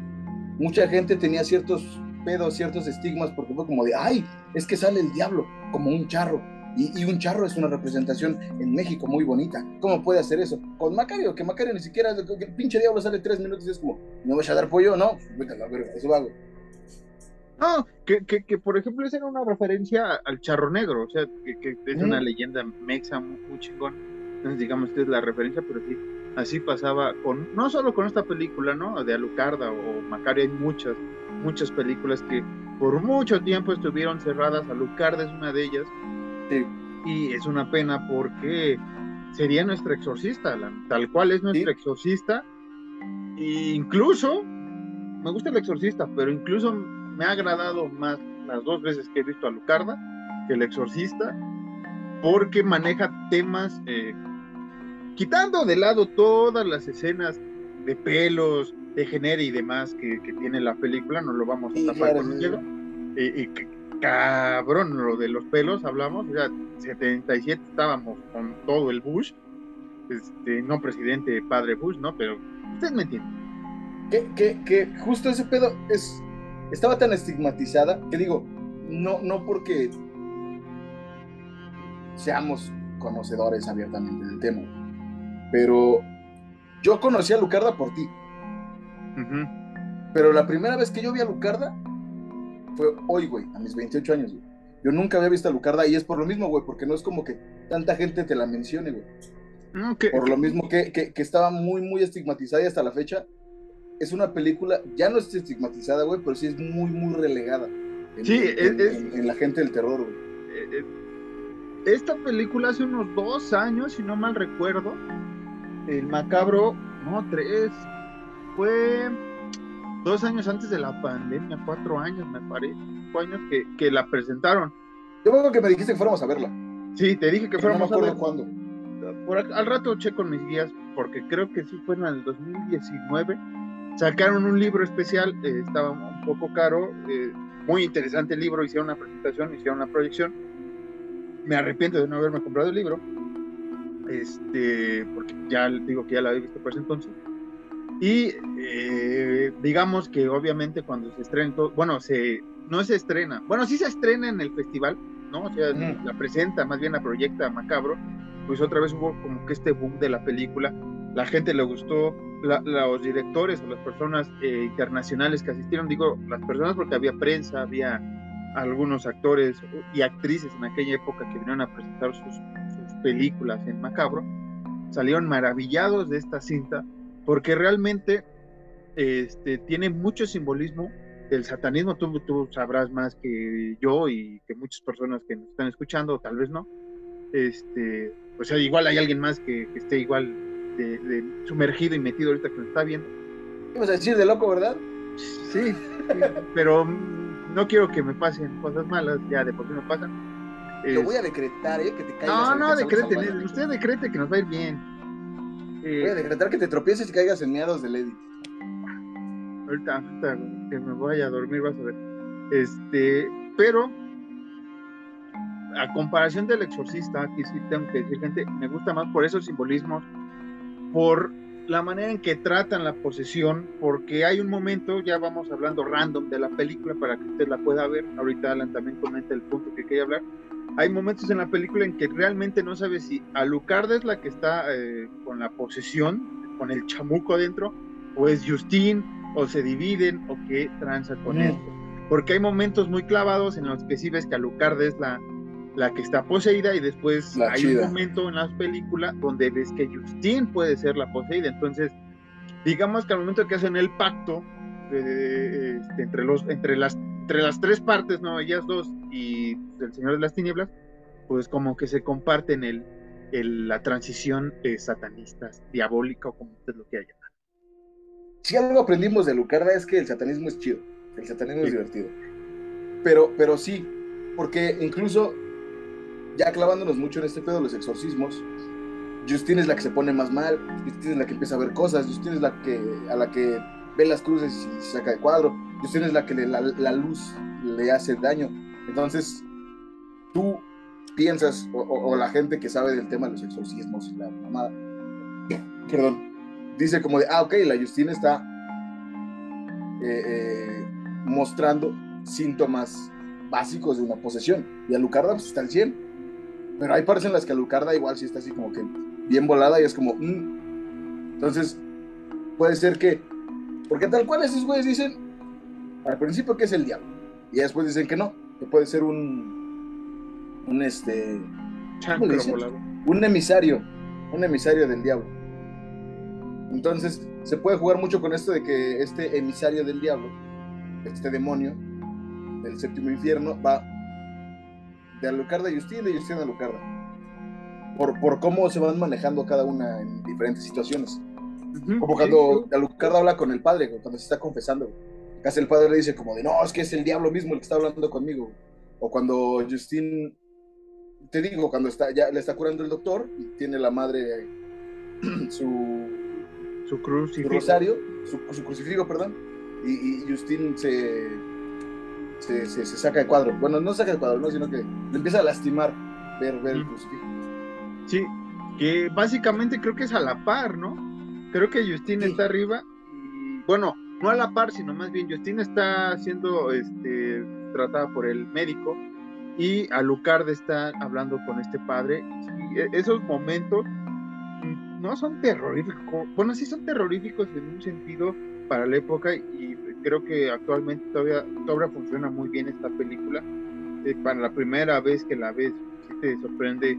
mucha gente tenía ciertos pedos, ciertos estigmas, porque fue como de, ay, es que sale el diablo como un charro. Y, un charro es una representación en México muy bonita. ¿Cómo puede hacer eso? Con Macario, que Macario ni siquiera, el pinche diablo sale tres minutos y es como, ¿me voy a dar pollo? No, vete a la verga, eso hago. No, que, que, que, por ejemplo esa era una referencia al charro negro, o sea, que, es una leyenda mexa muy, muy chingón. Entonces digamos que es la referencia, pero sí, así pasaba con, no solo con esta película, ¿no? De Alucarda o Macario, hay muchas, muchas películas que por mucho tiempo estuvieron cerradas, Alucarda es una de ellas, y es una pena porque sería nuestra exorcista, tal cual es nuestra exorcista, e incluso, me gusta el exorcista, pero incluso me ha agradado más las dos veces que he visto a Lucarda que el exorcista, porque maneja temas eh, quitando de lado todas las escenas de pelos, de género y demás que, tiene la película, no lo vamos a tapar con un dedo. Y, cabrón, lo de los pelos hablamos, o sea, 77 estábamos con todo el Bush, este, no presidente padre Bush, ¿no? Pero ustedes me entienden. Que, que, que justo ese pedo es, estaba tan estigmatizada que digo, no, no porque seamos conocedores abiertamente del tema, pero yo conocí a Lucarda por ti. Pero la primera vez que yo vi a Lucarda fue hoy, güey, a mis 28 años, güey. Yo nunca había visto a Lucarda y es por lo mismo, güey, porque no es como que tanta gente te la mencione, güey. Por lo mismo que, que, estaba muy, muy estigmatizada y hasta la fecha es una película, ya no es estigmatizada, güey, pero sí es muy, muy relegada. En, sí, en, la gente del terror, güey. Eh, eh, esta película hace unos dos años, si no mal recuerdo, el macabro, no, tres, fue dos años antes de la pandemia, cuatro años me parece, cuatro años que, que la presentaron. Yo creo que me dijiste que fuéramos a verla. Sí, te dije que fuéramos no me acuerdo cuándo. Por, al rato checo mis guías, porque creo que sí fue en el 2019. Sacaron un libro especial, eh, estaba un poco caro, eh, muy interesante el libro, hicieron una presentación, hicieron una proyección. Me arrepiento de no haberme comprado el libro, este, porque ya digo que ya la había visto por ese entonces. Y eh, digamos que obviamente cuando se estrena, bueno, se, no se estrena, bueno, sí se estrena en el festival, ¿no? O sea, la presenta, más bien la proyecta Macabro, pues otra vez hubo como que este boom de la película, la gente le gustó, los directores o las personas eh, internacionales que asistieron, digo, las personas porque había prensa, había algunos actores y actrices en aquella época que vinieron a presentar sus, películas en Macabro, salieron maravillados de esta cinta porque realmente este, tiene mucho simbolismo del satanismo. Tú, tú sabrás más que yo y que muchas personas que nos están escuchando, tal vez no. Este, o sea, igual hay alguien más que, esté igual de, sumergido y metido ahorita que nos está viendo. ¿Qué vas a decir de loco, verdad? Sí, pero no quiero que me pasen cosas malas, ya de por sí no pasan. Lo voy a decretar, ¿eh? Que te caigas. No, no, decreten, usted decrete que nos va a ir bien. voy a decretar que te tropieces y caigas en meados de Lady. Ahorita, ahorita que me vaya a dormir, vas a ver. Este, pero a comparación del exorcista, aquí sí tengo que decir, gente, me gusta más por esos simbolismos, por la manera en que tratan la posesión, porque hay un momento, ya vamos hablando random de la película para que usted la pueda ver, ahorita Alan también comenta el punto que quería hablar, hay momentos en la película en que realmente no sabe si Alucard es la que está eh, con la posesión, con el chamuco adentro, o es Justin, o se dividen, o qué tranza con él. Porque hay momentos muy clavados en los que sí ves que Alucard es la, la que está poseída y después hay un momento en la película donde ves que Justine puede ser la poseída. Entonces, digamos que al momento que hacen el pacto este, entre, los, entre, las, entre las tres partes, ¿no? Ellas dos y el Señor de las Tinieblas, pues como que se comparten el, el la transición eh, satanista, diabólica o como usted lo quiera llamar. Si algo aprendimos de Lucarda es que el satanismo es chido, el satanismo es divertido. Pero, pero sí, porque incluso ya clavándonos mucho en este pedo de los exorcismos, Justine es la que se pone más mal, Justine es la que empieza a ver cosas, Justine es la que, a la que ve las cruces y se saca de cuadro, Justine es la que la, luz le hace daño. Entonces, tú piensas, o, la gente que sabe del tema de los exorcismos, la mamada, perdón, dice como de, ah, ok, la Justine está eh, eh, mostrando síntomas básicos de una posesión, y Alucarda pues está al 100 pero hay partes en las que Alucarda igual sí está así como que bien volada y es como. Mm". Entonces, puede ser que. Porque tal cual esos güeyes dicen al principio que es el diablo. Y después dicen que no, que puede ser un. Un este. Un emisario. Un emisario del diablo. Entonces, se puede jugar mucho con esto de que este emisario del diablo, este demonio del séptimo infierno, va de Alucarda y Justin, de Justin a Alucarda. Por, por cómo se van manejando cada una en diferentes situaciones. como cuando Alucarda habla con el padre, cuando se está confesando. Casi el padre le dice como de, no, es que es el diablo mismo el que está hablando conmigo. O cuando Justin, te digo, cuando está, ya le está curando el doctor y tiene la madre su, su, crucifijo. su rosario, su, crucifijo, perdón, y, y Justin se se, se, saca de cuadro. Bueno, no saca de cuadro, ¿no? sino que le empieza a lastimar ver, ver el crucifijo. Sí, que básicamente creo que es a la par, ¿no? Creo que Justin está arriba y, bueno, no a la par, sino más bien Justin está siendo este, tratada por el médico y Alucard está hablando con este padre. E, esos momentos no son terroríficos, bueno, sí son terroríficos en un sentido para la época y creo que actualmente todavía, todavía funciona muy bien esta película. Eh, para la primera vez que la ves, sí te sorprende.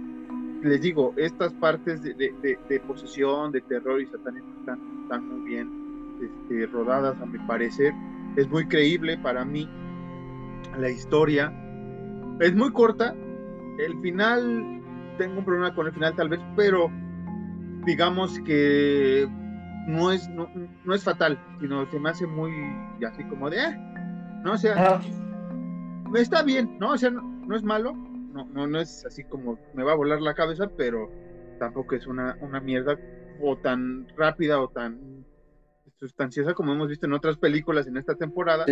Les digo, estas partes de, posesión, de terror y satanismo están muy bien este, rodadas, a mi parecer. Es muy creíble para mí la historia. Es muy corta. El final, tengo un problema con el final tal vez, pero digamos que no es, no, no, es fatal, sino se me hace muy así como de, eh, no, o sea, está bien, ¿no? O sea, no, es malo, no, no, no es así como me va a volar la cabeza, pero tampoco es una, una mierda o tan rápida o tan sustanciosa como hemos visto en otras películas en esta temporada,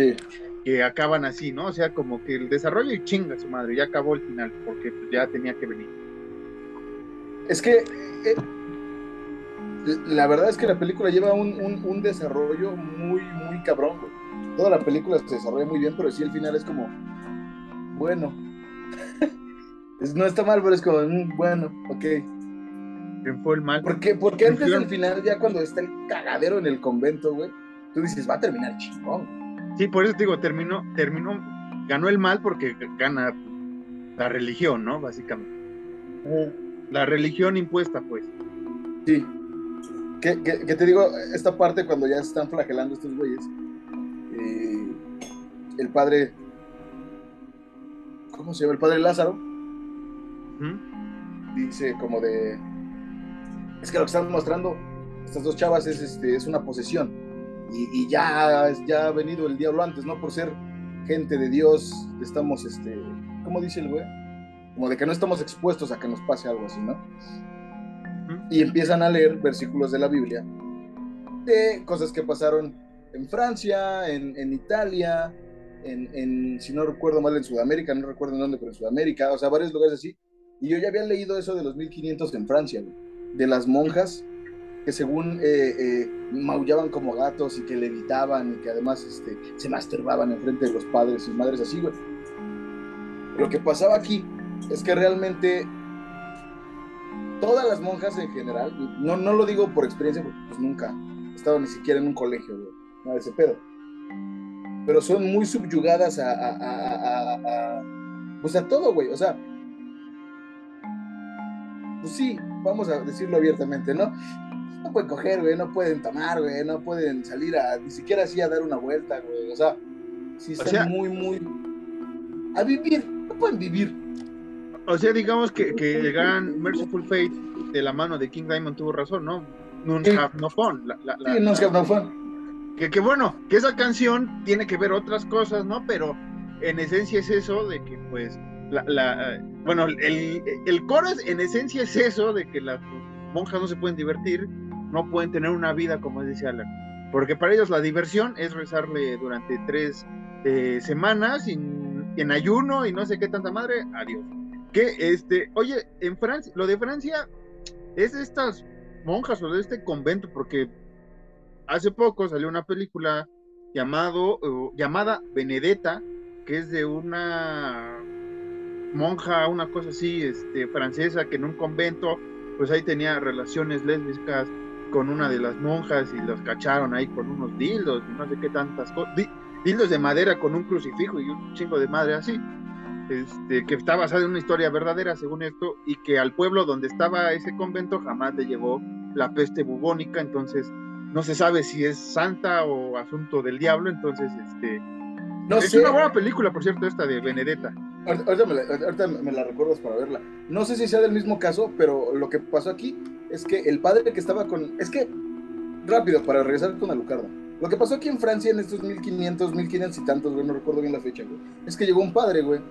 que acaban así, ¿no? O sea, como que el desarrollo y chinga su madre, ya acabó el final, porque ya tenía que venir. Es que eh, la verdad es que la película lleva un, desarrollo muy, muy cabrón, Toda la película se desarrolla muy bien, pero sí el final es como, bueno. no está mal, pero es como, mm, bueno, ok. ¿Quién fue el mal? Porque, porque antes del final, ya cuando está el cagadero en el convento, güey, tú dices, va a terminar chingón. Sí, por eso te digo, terminó, terminó, ganó el mal porque gana la religión, ¿no? Básicamente. La religión impuesta, pues. Sí. Que, te digo, esta parte cuando ya están flagelando estos güeyes, eh, el padre, ¿cómo se llama? El padre Lázaro, dice como de, es que lo que están mostrando estas dos chavas es, este, es una posesión y, ya, ya ha venido el diablo antes, ¿no? Por ser gente de Dios, estamos, este, ¿cómo dice el güey? Como de que no estamos expuestos a que nos pase algo así, ¿no? Y empiezan a leer versículos de la Biblia de cosas que pasaron en Francia, en, Italia, en, si no recuerdo mal, en Sudamérica, no recuerdo en dónde, pero en Sudamérica, o sea, varios lugares así. Y yo ya había leído eso de los 1500 en Francia, de las monjas que según eh, eh, maullaban como gatos y que levitaban y que además este, se masturbaban en frente de los padres y madres así, güey. Lo que pasaba aquí es que realmente todas las monjas en general, no, no lo digo por experiencia, porque pues nunca he estado ni siquiera en un colegio, güey, nada de ese pedo. Pero son muy subyugadas a, a, a, a pues a todo, güey. O sea, pues sí, vamos a decirlo abiertamente, ¿no? no pueden coger, güey, no pueden tomar, güey, no pueden salir a, ni siquiera así a dar una vuelta, güey, o sea, sí están muy, muy, a vivir, no pueden vivir. O sea, digamos que, que el gran Merciful Fate de la mano de King Diamond tuvo razón, ¿no? None have no fun. La, la, sí, have no fun. Que, que bueno, que esa canción tiene que ver otras cosas, ¿no? Pero en esencia es eso de que, pues, la, la bueno, el, coro es, en esencia es eso de que las monjas no se pueden divertir no pueden tener una vida como dice Alan. Porque para ellos la diversión es rezarle durante tres eh, semanas en ayuno y no sé qué tanta madre, adiós. Que este, oye, en Francia, lo de Francia es de estas monjas o de este convento, porque hace poco salió una película llamado, llamada Benedetta, que es de una monja, una cosa así, este, francesa, que en un convento, pues ahí tenía relaciones lésbicas con una de las monjas y los cacharon ahí con unos dildos y no sé qué tantas cosas. Dildos de madera con un crucifijo y un chingo de madre así. Este, que está basada en una historia verdadera, según esto, y que al pueblo donde estaba ese convento jamás le llevó la peste bubónica, entonces no se sabe si es santa o asunto del diablo, entonces este no es una buena película, por cierto, esta de Benedetta. Ahorita me, la, recuerdas para verla. No sé si sea del mismo caso, pero lo que pasó aquí es que el padre que estaba con. Es que, rápido, para regresar con Alucarda. Lo que pasó aquí en Francia en estos 1500, 1500 y tantos, güey, no recuerdo bien la fecha, güey. Es que llegó un padre, güey.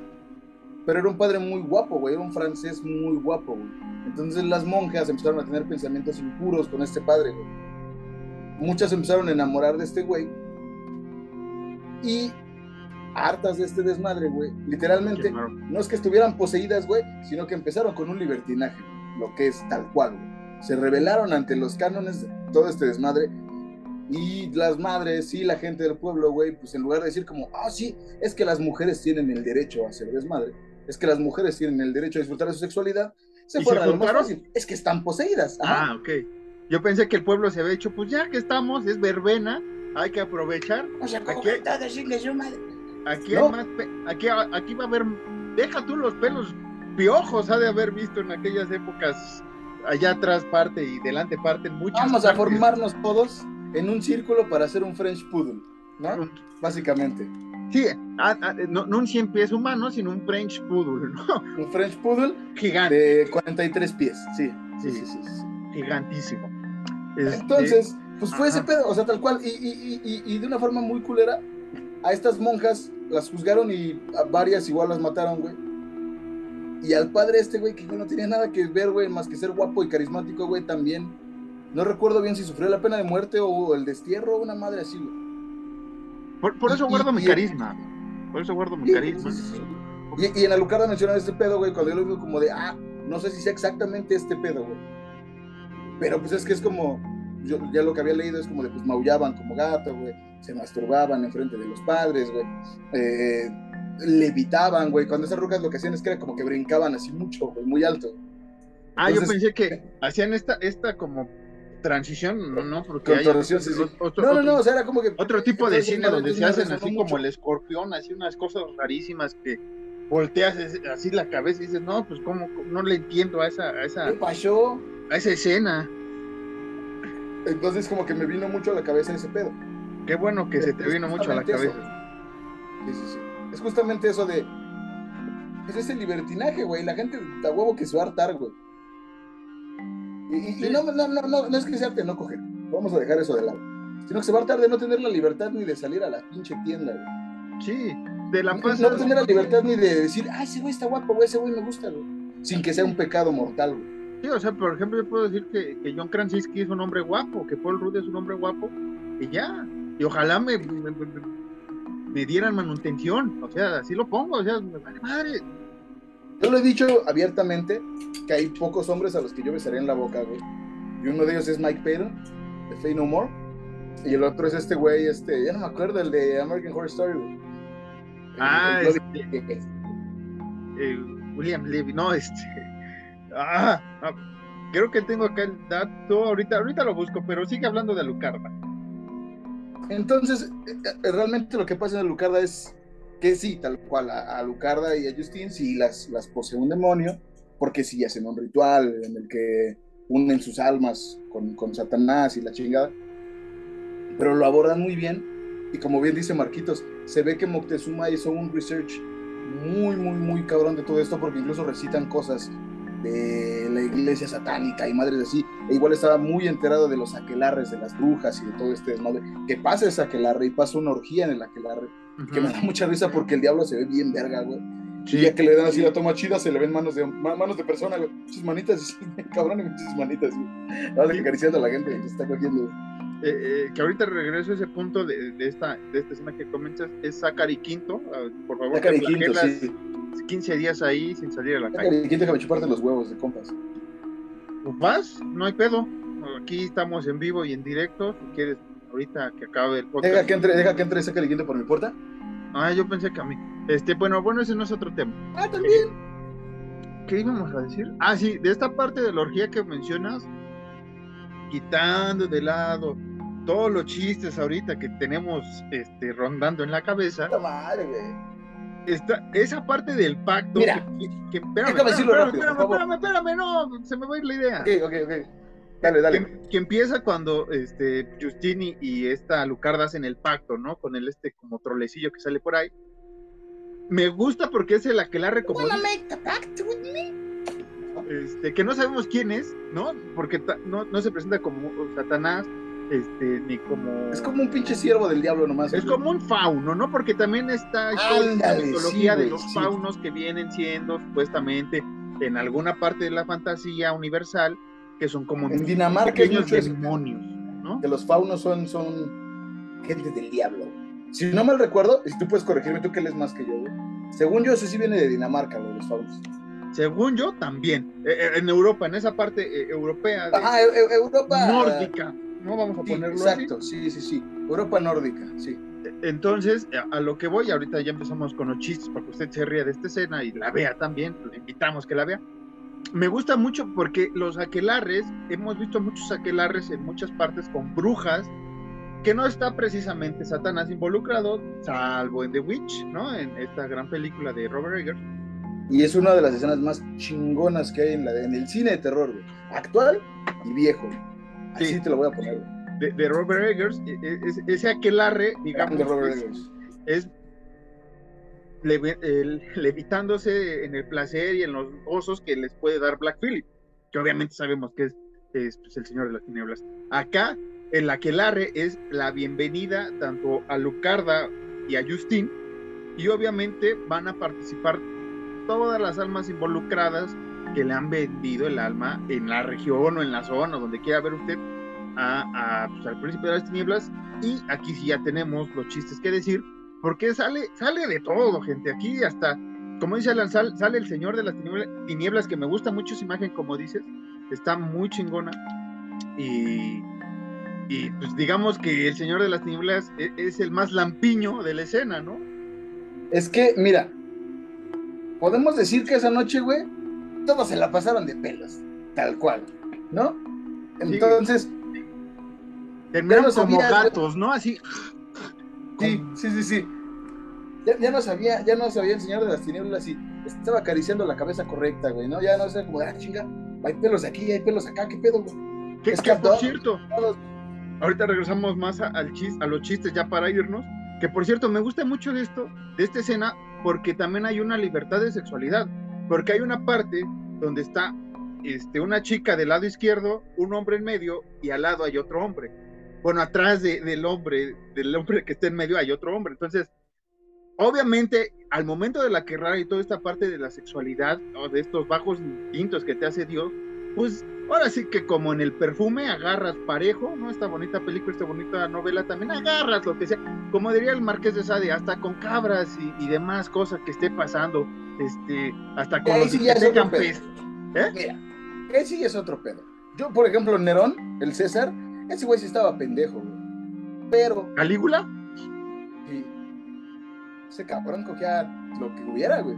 Pero era un padre muy guapo, güey. Era un francés muy guapo, güey. Entonces las monjas empezaron a tener pensamientos impuros con este padre, güey. Muchas empezaron a enamorar de este güey. Y hartas de este desmadre, güey. Literalmente, no es que estuvieran poseídas, güey, sino que empezaron con un libertinaje lo que es tal cual. Se rebelaron ante los cánones todo este desmadre. Y las madres y la gente del pueblo, güey, pues en lugar de decir como, ah, sí, es que las mujeres tienen el derecho a hacer desmadre, es que las mujeres tienen el derecho a disfrutar de su sexualidad, se fueron a lo más fácil. Es que están poseídas. Ah, ok. Yo pensé que el pueblo se había hecho, pues ya que estamos, es verbena, hay que aprovechar. O sea, aquí, madre. Aquí, más aquí, aquí va a haber, deja tú los pelos piojos ha de haber visto en aquellas épocas, allá atrás parte y delante parte, muchas. Vamos a formarnos todos en un círculo para hacer un French Poodle, ¿no? Básicamente. Sí, no, un 100 pies humano, sino un French Poodle, ¿no? Un French Poodle gigante. De 43 pies, sí, sí, sí, sí. Gigantísimo. Este, Entonces, pues fue ese pedo, o sea, tal cual, y, y, y, y, de una forma muy culera, a estas monjas las juzgaron y a varias igual las mataron, güey. Y al padre este, güey, que no tenía nada que ver, güey, más que ser guapo y carismático, güey, también. No recuerdo bien si sufrió la pena de muerte o el destierro o una madre así, güey. Por, eso guardo mi carisma. Por eso guardo mi carisma. y, en Alucarda mencionan este pedo, güey, cuando yo lo digo como de, ah, no sé si sea exactamente este pedo, güey. Pero pues es que es como, yo ya lo que había leído es como de, pues maullaban como gato, güey, se masturbaban en frente de los padres, güey. Eh, levitaban, güey. Cuando esas rucas lo que hacían es que era como que brincaban así mucho, güey, muy alto. Ah, yo pensé que hacían esta, esta como transición, no, no, porque hay otro, no, no, no, o sea, era como que otro tipo de cine donde se hacen así como el escorpión, así unas cosas rarísimas que volteas así la cabeza y dices, no, pues como no le entiendo a esa, a esa, ¿Qué pasó? A esa escena. Entonces como que me vino mucho a la cabeza ese pedo. Qué bueno que se te vino mucho a la eso. cabeza. Sí, sí, sí. Es justamente eso de. Es ese libertinaje, güey. La gente da huevo que se va a hartar, güey. Y, y- no, no, no, no, no es que sea arte no coger. Vamos a dejar eso de lado. Sino que se va a hartar de no tener la libertad ni de salir a la pinche tienda, güey. Sí, de la No, paz. no tener la libertad ni de decir, ah, ese güey está guapo, güey, ese güey me gusta, güey. Sin que sea un pecado mortal, güey. Sí, o sea, por ejemplo, yo puedo decir que, que John Krasinski es un hombre guapo, que Paul Rudd es un hombre guapo, y ya. Y ojalá me, me, dieran manutención, o sea, así lo pongo, o sea, me vale madre. Yo lo he dicho abiertamente que hay pocos hombres a los que yo besaría en la boca, güey. Y uno de ellos es Mike Patton, de Fey No More. Y el otro es este güey, este, ya no me acuerdo, el de American Horror Story, güey. El- Ah, el este, eh, William Levy, no, este. Ah, ah, creo que tengo acá el dato, ahorita, ahorita lo busco, pero sigue hablando de Alucarda. Entonces, eh, realmente lo que pasa en Alucarda es que sí, tal cual, a, a Alucarda y a Justin sí las, las posee un demonio, porque sí hacen un ritual en el que unen sus almas con, con Satanás y la chingada, pero lo abordan muy bien. Y como bien dice Marquitos, se ve que Moctezuma hizo un research muy, muy, muy cabrón de todo esto, porque incluso recitan cosas de la iglesia satánica y madres así, e igual estaba muy enterado de los aquelarres, de las brujas y de todo este desmadre, que pasa ese aquelarre y pasa una orgía en el aquelarre, que me da mucha risa porque el diablo se ve bien verga, güey. Y ya que le dan así la toma chida, se le ven manos de ma- manos de persona, güey. Sus manitas, cabrón, y sus manitas, güey. Sí. acariciando a la gente que se está cogiendo. Eh, eh, que ahorita regreso a ese punto de, de esta, de esta escena que comentas, es Zachary Quinto, ah, por favor, Zachary Quinto, sí. 15 días ahí sin salir a la calle. Zachary Quinto, déjame chuparte los huevos de compas. Vas, no hay pedo. Aquí estamos en vivo y en directo. Si quieres, ahorita que acabe el podcast. Deja que entre, deja que entre Zachary Quinto por mi puerta. Ah, yo pensé que a mí. Este, bueno, bueno, ese no es otro tema. Ah, también. ¿Qué íbamos a decir? Ah, sí, de esta parte de la orgía que mencionas, quitando de lado todos los chistes ahorita que tenemos este, rondando en la cabeza, Puta madre, está esa parte del pacto. Mira, que, que- espérame, déjame decirlo espérame, rápido, espérame, espérame, no, se me va a ir la idea. Ok, ok, ok. Dale, dale. Que, que empieza cuando este, Justini y esta Lucarda hacen el pacto, ¿no? Con el este como trolecillo que sale por ahí. Me gusta porque es el aquelarre como make the pact with me? este, que no sabemos quién es, ¿no? Porque no, no se presenta como Satanás, este, ni como... Es como un pinche siervo del diablo nomás. Es como un fauno, ¿no? Porque también está esta Ándale, mitología sí, de los sí. faunos que vienen siendo supuestamente en alguna parte de la fantasía universal, que son como En Dinamarca pequeños demonios, ¿no? que los faunos son, son gente del diablo. Si no mal recuerdo, y tú puedes corregirme, tú que lees más que yo, güey. Según yo, eso sí viene de Dinamarca, lo de los faunos. Según yo, también. Eh, eh, en Europa, en esa parte eh, europea, Ajá, Europa. nórdica, ¿no? Vamos a Sí, ponerlo exacto, sí, sí, sí. Europa nórdica, sí. así. Entonces, a, a lo que voy, ahorita ya empezamos con los chistes para que usted se ría de esta escena y la vea también, le invitamos que la vea. Me gusta mucho porque los aquelarres, hemos visto muchos aquelarres en muchas partes con brujas, que no está precisamente Satanás involucrado, salvo en The Witch, ¿no? En esta gran película de Robert Eggers. Y es una de las escenas más chingonas que hay en, la, en el cine de terror, güey. Actual y viejo. Así Sí. te lo voy a poner. De, de Robert Eggers, e- e- es- ese aquelarre, digamos, De Robert es- Eggers. es leve- el- levitándose en el placer y en los gozos que les puede dar Black Phillip, que obviamente sabemos que es, es, pues, el Señor de las Tinieblas. Acá, el aquelarre es la bienvenida tanto a Lucarda y a Justin, y obviamente van a participar todas las almas involucradas que le han vendido el alma en la región o en la zona, donde quiera ver usted a, pues, al príncipe de las tinieblas. Y aquí sí ya tenemos los chistes que decir, porque sale, sale de todo, gente. Aquí hasta, como dice Alan, sal- sale el señor de las tiniebla- tinieblas, que me gusta mucho esa imagen, como dices, está muy chingona. Y, y pues digamos que el señor de las tinieblas e- es, el más lampiño de la escena, ¿no? Es que, mira, podemos decir que esa noche, güey, todos se la pasaron de pelos, tal cual, ¿no? Entonces, no como gatos, ¿no? Así. sí, sí, sí, sí. Ya, ya no sabía, ya no sabía el señor de las tinieblas y estaba acariciando la cabeza correcta, güey, ¿no? Ya no sé, como, ah, chinga, hay pelos aquí, hay pelos acá, ¿qué pedo, güey? Que, Es que, que por cierto, Todos, ahorita regresamos más al chis, a los chistes ya para irnos. Que por cierto, me gusta mucho de esto, de esta escena, porque también hay una libertad de sexualidad. Porque hay una parte donde está este, una chica del lado izquierdo, un hombre en medio y al lado hay otro hombre. Bueno, atrás del hombre, del hombre que está en medio hay otro hombre. Entonces, obviamente, al momento de la querrá y toda esta parte de la sexualidad o de estos bajos instintos que te hace Dios, pues ahora sí que como en el perfume agarras parejo, ¿no? Esta bonita película, esta bonita novela también agarras lo que sea, como diría el Marqués de Sade, hasta con cabras y, demás cosas que esté pasando, este, hasta con los que tengan pez. ¿Eh? Mira, ese es otro pedo. Yo, por ejemplo, Nerón, el César, ese güey sí estaba pendejo, güey. Pero. ¿Calígula? Sí. Ese cabrón cogía lo que hubiera, güey.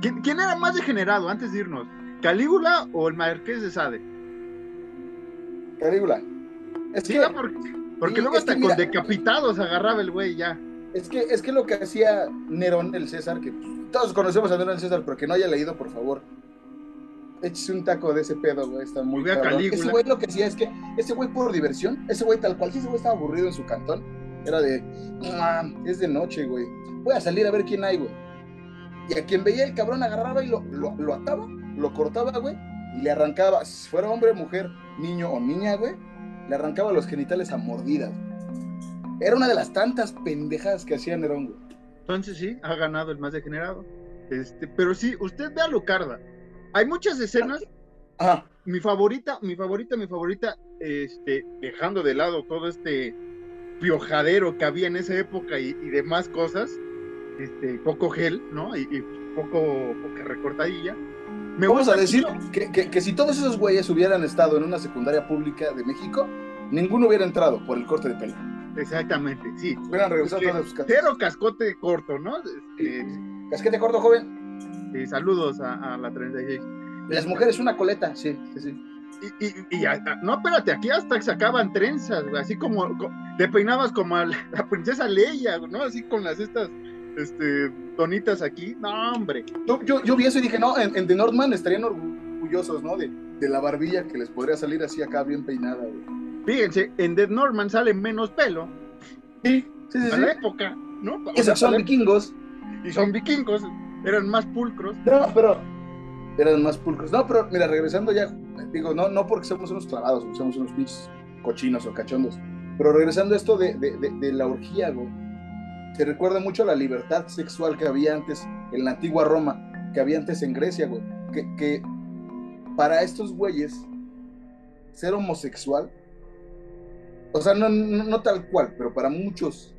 ¿Quién, ¿Quién era más degenerado antes de irnos? ¿Calígula o el Marqués de Sade? Calígula. Es que, porque, luego hasta con decapitados agarraba el güey ya. Es que, es que lo que hacía Nerón, el César, que todos conocemos a Nerón el César, pero que no haya leído, por favor, échese un taco de ese pedo, güey, está muy Ese güey lo que hacía es que, ese güey por diversión, ese güey tal cual, si ese güey estaba aburrido en su cantón, era de, es de noche, güey, voy a salir a ver quién hay, güey. Y a quien veía el cabrón agarraba y lo, lo, lo ataba lo cortaba, güey, y le arrancaba, si fuera hombre, mujer, niño o niña, güey, le arrancaba los genitales a mordidas. Era una de las tantas pendejadas que hacía Nerón, güey. Entonces sí, ha ganado el más degenerado. Este, pero sí, usted ve a Lucarda. Hay muchas escenas. Ah. Mi favorita, mi favorita, mi favorita, este, dejando de lado todo este piojadero que había en esa época y, demás cosas, este, poco gel, ¿no? Y, y poco, poca recortadilla. Me Vamos a decir que, si todos esos güeyes hubieran estado en una secundaria pública de México, ninguno hubiera entrado por el corte de pelo. Exactamente, sí. Hubieran regresado todas sus Cero cascote corto, ¿no? Eh, Casquete corto, joven. Sí, saludos a, la 36. Las mujeres una coleta, sí, sí, sí. Y, y, y no, espérate, aquí hasta sacaban trenzas, así como, te peinabas como a la, princesa Leia, ¿no? Así con las estas este, tonitas aquí. No, hombre. Yo, yo, vi eso y dije, no, en, The Northman estarían orgullosos, ¿no? De, de, la barbilla que les podría salir así acá bien peinada, Fíjense, en The Northman sale menos pelo. Sí, sí, sí. A la época, ¿no? Esos son vikingos. Y son vikingos, eran más pulcros. No, pero eran más pulcros. No, pero mira, regresando ya, digo, no, no porque somos unos clavados, somos unos pinches cochinos o cachondos, pero regresando a esto de, de, de la orgía, güey te recuerda mucho a la libertad sexual que había antes en la antigua Roma, que había antes en Grecia, güey. Que, para estos güeyes, ser homosexual, o sea, no, no, tal cual, pero para muchos,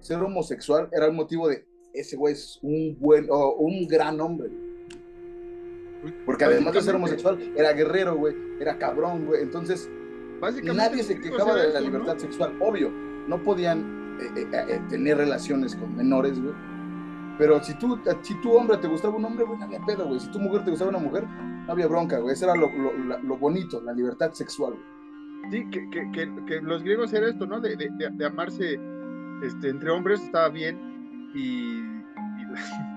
ser homosexual era el motivo de ese güey es un buen o un gran hombre. Porque además de ser homosexual, era guerrero, güey, era cabrón, güey. Entonces, nadie se quejaba de la libertad sexual, obvio. No podían eh, eh, eh, tener relaciones con menores, güey. Pero si tú, si tu hombre te gustaba un hombre, güey, no había pedo, güey. Si tu mujer te gustaba una mujer, no había bronca, güey. Eso era lo, bonito, la libertad sexual, Sí, que, los griegos era esto, ¿no? De, amarse este, entre hombres estaba bien y,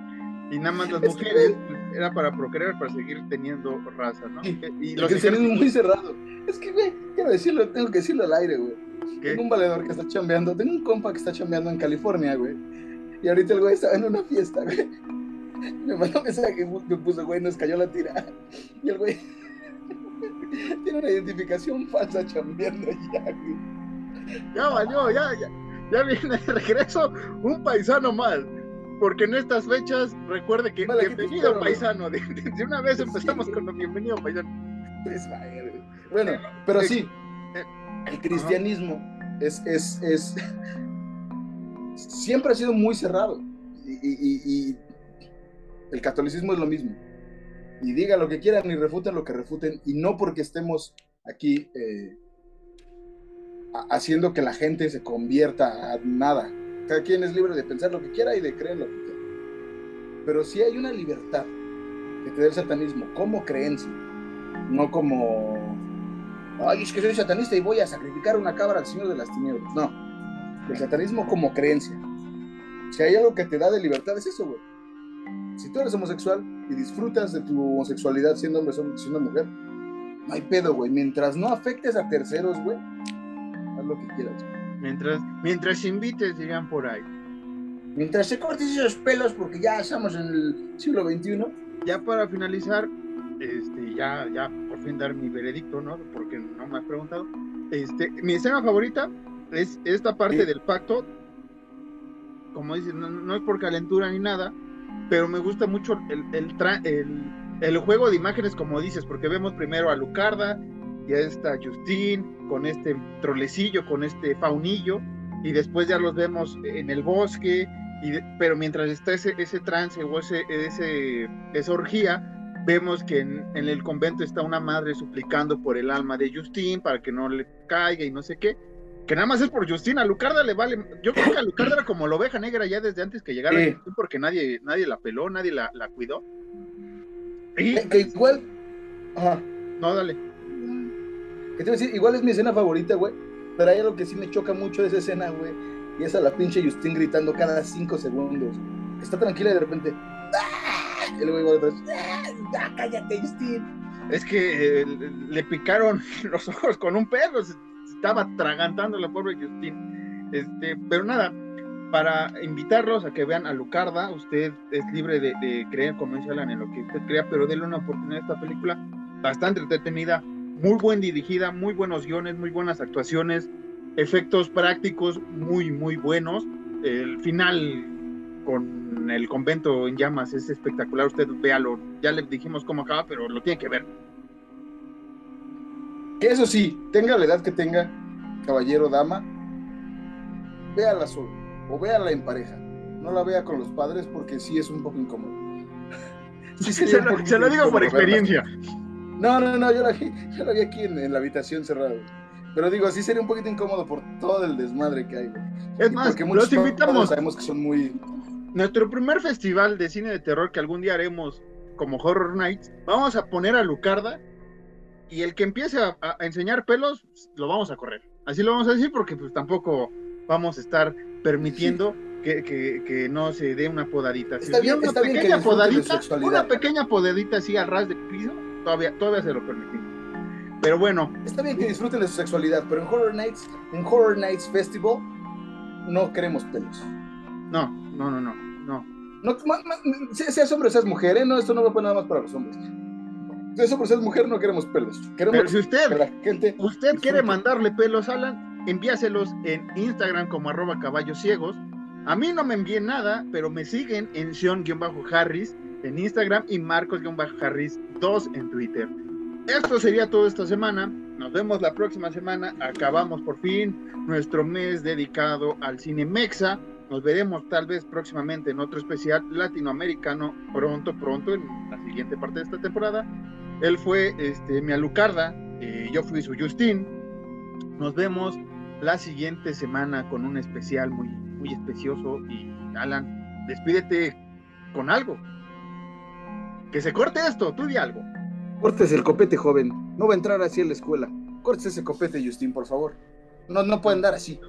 nada más las mujeres era para procrear, para seguir teniendo raza, ¿no? y, es muy cerrado. Es que, güey, quiero decirlo, tengo que decirlo al aire, güey. Tengo un valedor que está chambeando, tengo un compa que está chambeando en California, güey. Y ahorita el güey estaba en una fiesta, güey. Me mandó un mensaje que me puso, güey, nos cayó la tira. Y el güey tiene una identificación falsa chambeando ya, güey. Ya valió, ya, ya. Ya viene de regreso un paisano más. Porque en estas fechas, recuerde que bienvenido paisano. De, una vez empezamos con lo bienvenido paisano. Bueno, pero sí, el cristianismo es, es, es, siempre ha sido muy cerrado y, el catolicismo es lo mismo. Y diga lo que quieran y refuten lo que refuten y no porque estemos aquí eh, haciendo que la gente se convierta a nada. Cada quien es libre de pensar lo que quiera y de creer lo que quiera. Pero sí hay una libertad que te da el satanismo como creencia, no como ay, es que soy satanista y voy a sacrificar una cabra al Señor de las Tinieblas. No, el satanismo como creencia. Si hay algo que te da de libertad es eso, güey. Si tú eres homosexual y disfrutas de tu homosexualidad siendo hombre, siendo mujer, no hay pedo, güey. Mientras no afectes a terceros, güey, haz lo que quieras. Mientras, mientras invites, dirían por ahí. Mientras se cortes esos pelos, porque ya estamos en el siglo XXI. Ya para finalizar, este, ya, ya por fin dar mi veredicto, ¿no? Porque no me has preguntado. Este, mi escena favorita es esta parte Sí. del pacto. Como dices, no, no es por calentura ni nada, pero me gusta mucho el, el, el, el juego de imágenes, como dices, porque vemos primero a Lucarda y a esta Justin con este trolecillo, con este faunillo, y después ya los vemos en el bosque, y de- pero mientras está ese, ese trance o ese, ese, esa orgía, vemos que en, en el convento está una madre suplicando por el alma de Justin para que no le caiga y no sé qué. Que nada más es por Justin, a Lucarda le vale. Yo creo que a Lucarda era como la oveja negra ya desde antes que llegara Sí. Justin, porque nadie, nadie la peló, nadie la, la cuidó. Y, Que, que igual. Ajá. no, dale. ¿Qué te iba a decir? Igual es mi escena favorita, güey. Pero hay algo que sí me choca mucho de esa escena, güey. Y es a la pinche Justin gritando cada cinco segundos. Está tranquila y de repente. ¡ah! Y luego igual. ¡ah! ¡Ya, cállate, Justin! Es que eh, le picaron los ojos con un perro, se estaba atragantando la pobre Justin. Este, pero nada, para invitarlos a que vean a Lucarda, usted es libre de, de creer, como dice Alan, en lo que usted crea, pero denle una oportunidad a esta película, bastante entretenida, muy buen dirigida, muy buenos guiones, muy buenas actuaciones, efectos prácticos muy, muy buenos. El final con el convento en llamas es espectacular, usted véalo, ya le dijimos cómo acaba, pero lo tiene que ver. Que eso sí, tenga la edad que tenga, caballero, dama, véala solo. O véala en pareja. No la vea con los padres porque sí es un poco incómodo. Sí se, lo, poquito se lo digo por verla. No, no, no, yo la vi, yo la vi aquí en, en la habitación cerrada. Pero digo, sí sería un poquito incómodo por todo el desmadre que hay. güey. Es más, porque muchos los invitamos. sabemos que son muy. Nuestro primer festival de cine de terror que algún día haremos como Horror Nights, vamos a poner a Lucarda y el que empiece a, a enseñar pelos, lo vamos a correr. Así lo vamos a decir porque pues tampoco vamos a estar permitiendo que, que- que no se dé una podadita. Está bien, hubiera está bien que pequeña de su podadita, una pequeña podadita así a ras de piso, todavía, todavía se lo permitimos. Pero bueno, Está bien que disfruten de su sexualidad, pero en Horror Nights, en Horror Nights Festival, no queremos pelos. no, no, no, no, no. No, ma- ma- se- seas hombre o seas mujer, ¿eh? No, esto no va nada más para los hombres. Seas hombre o seas mujer, no queremos pelos. Queremos Pero si usted que la gente. usted quiere mandarle pelos, Alan, envíaselos en Instagram como arroba caballos ciegos. A mí no me envíen nada, pero me siguen en Sean-Harris en Instagram y Marcos-Harris 2 en Twitter. Esto sería todo esta semana. Nos vemos la próxima semana. Acabamos por fin nuestro mes dedicado al cine mexa. Nos veremos tal vez próximamente en otro especial latinoamericano pronto, pronto, en la siguiente parte de esta temporada. Él fue este, mi Alucarda, eh, yo fui su Justin. Nos vemos la siguiente semana con un especial muy, muy especioso. Y Alan, despídete con algo. Que se corte esto, tú di algo. Cortes el copete, joven. No va a entrar así en la escuela. Cortes ese copete, Justin, por favor. No, no pueden dar así.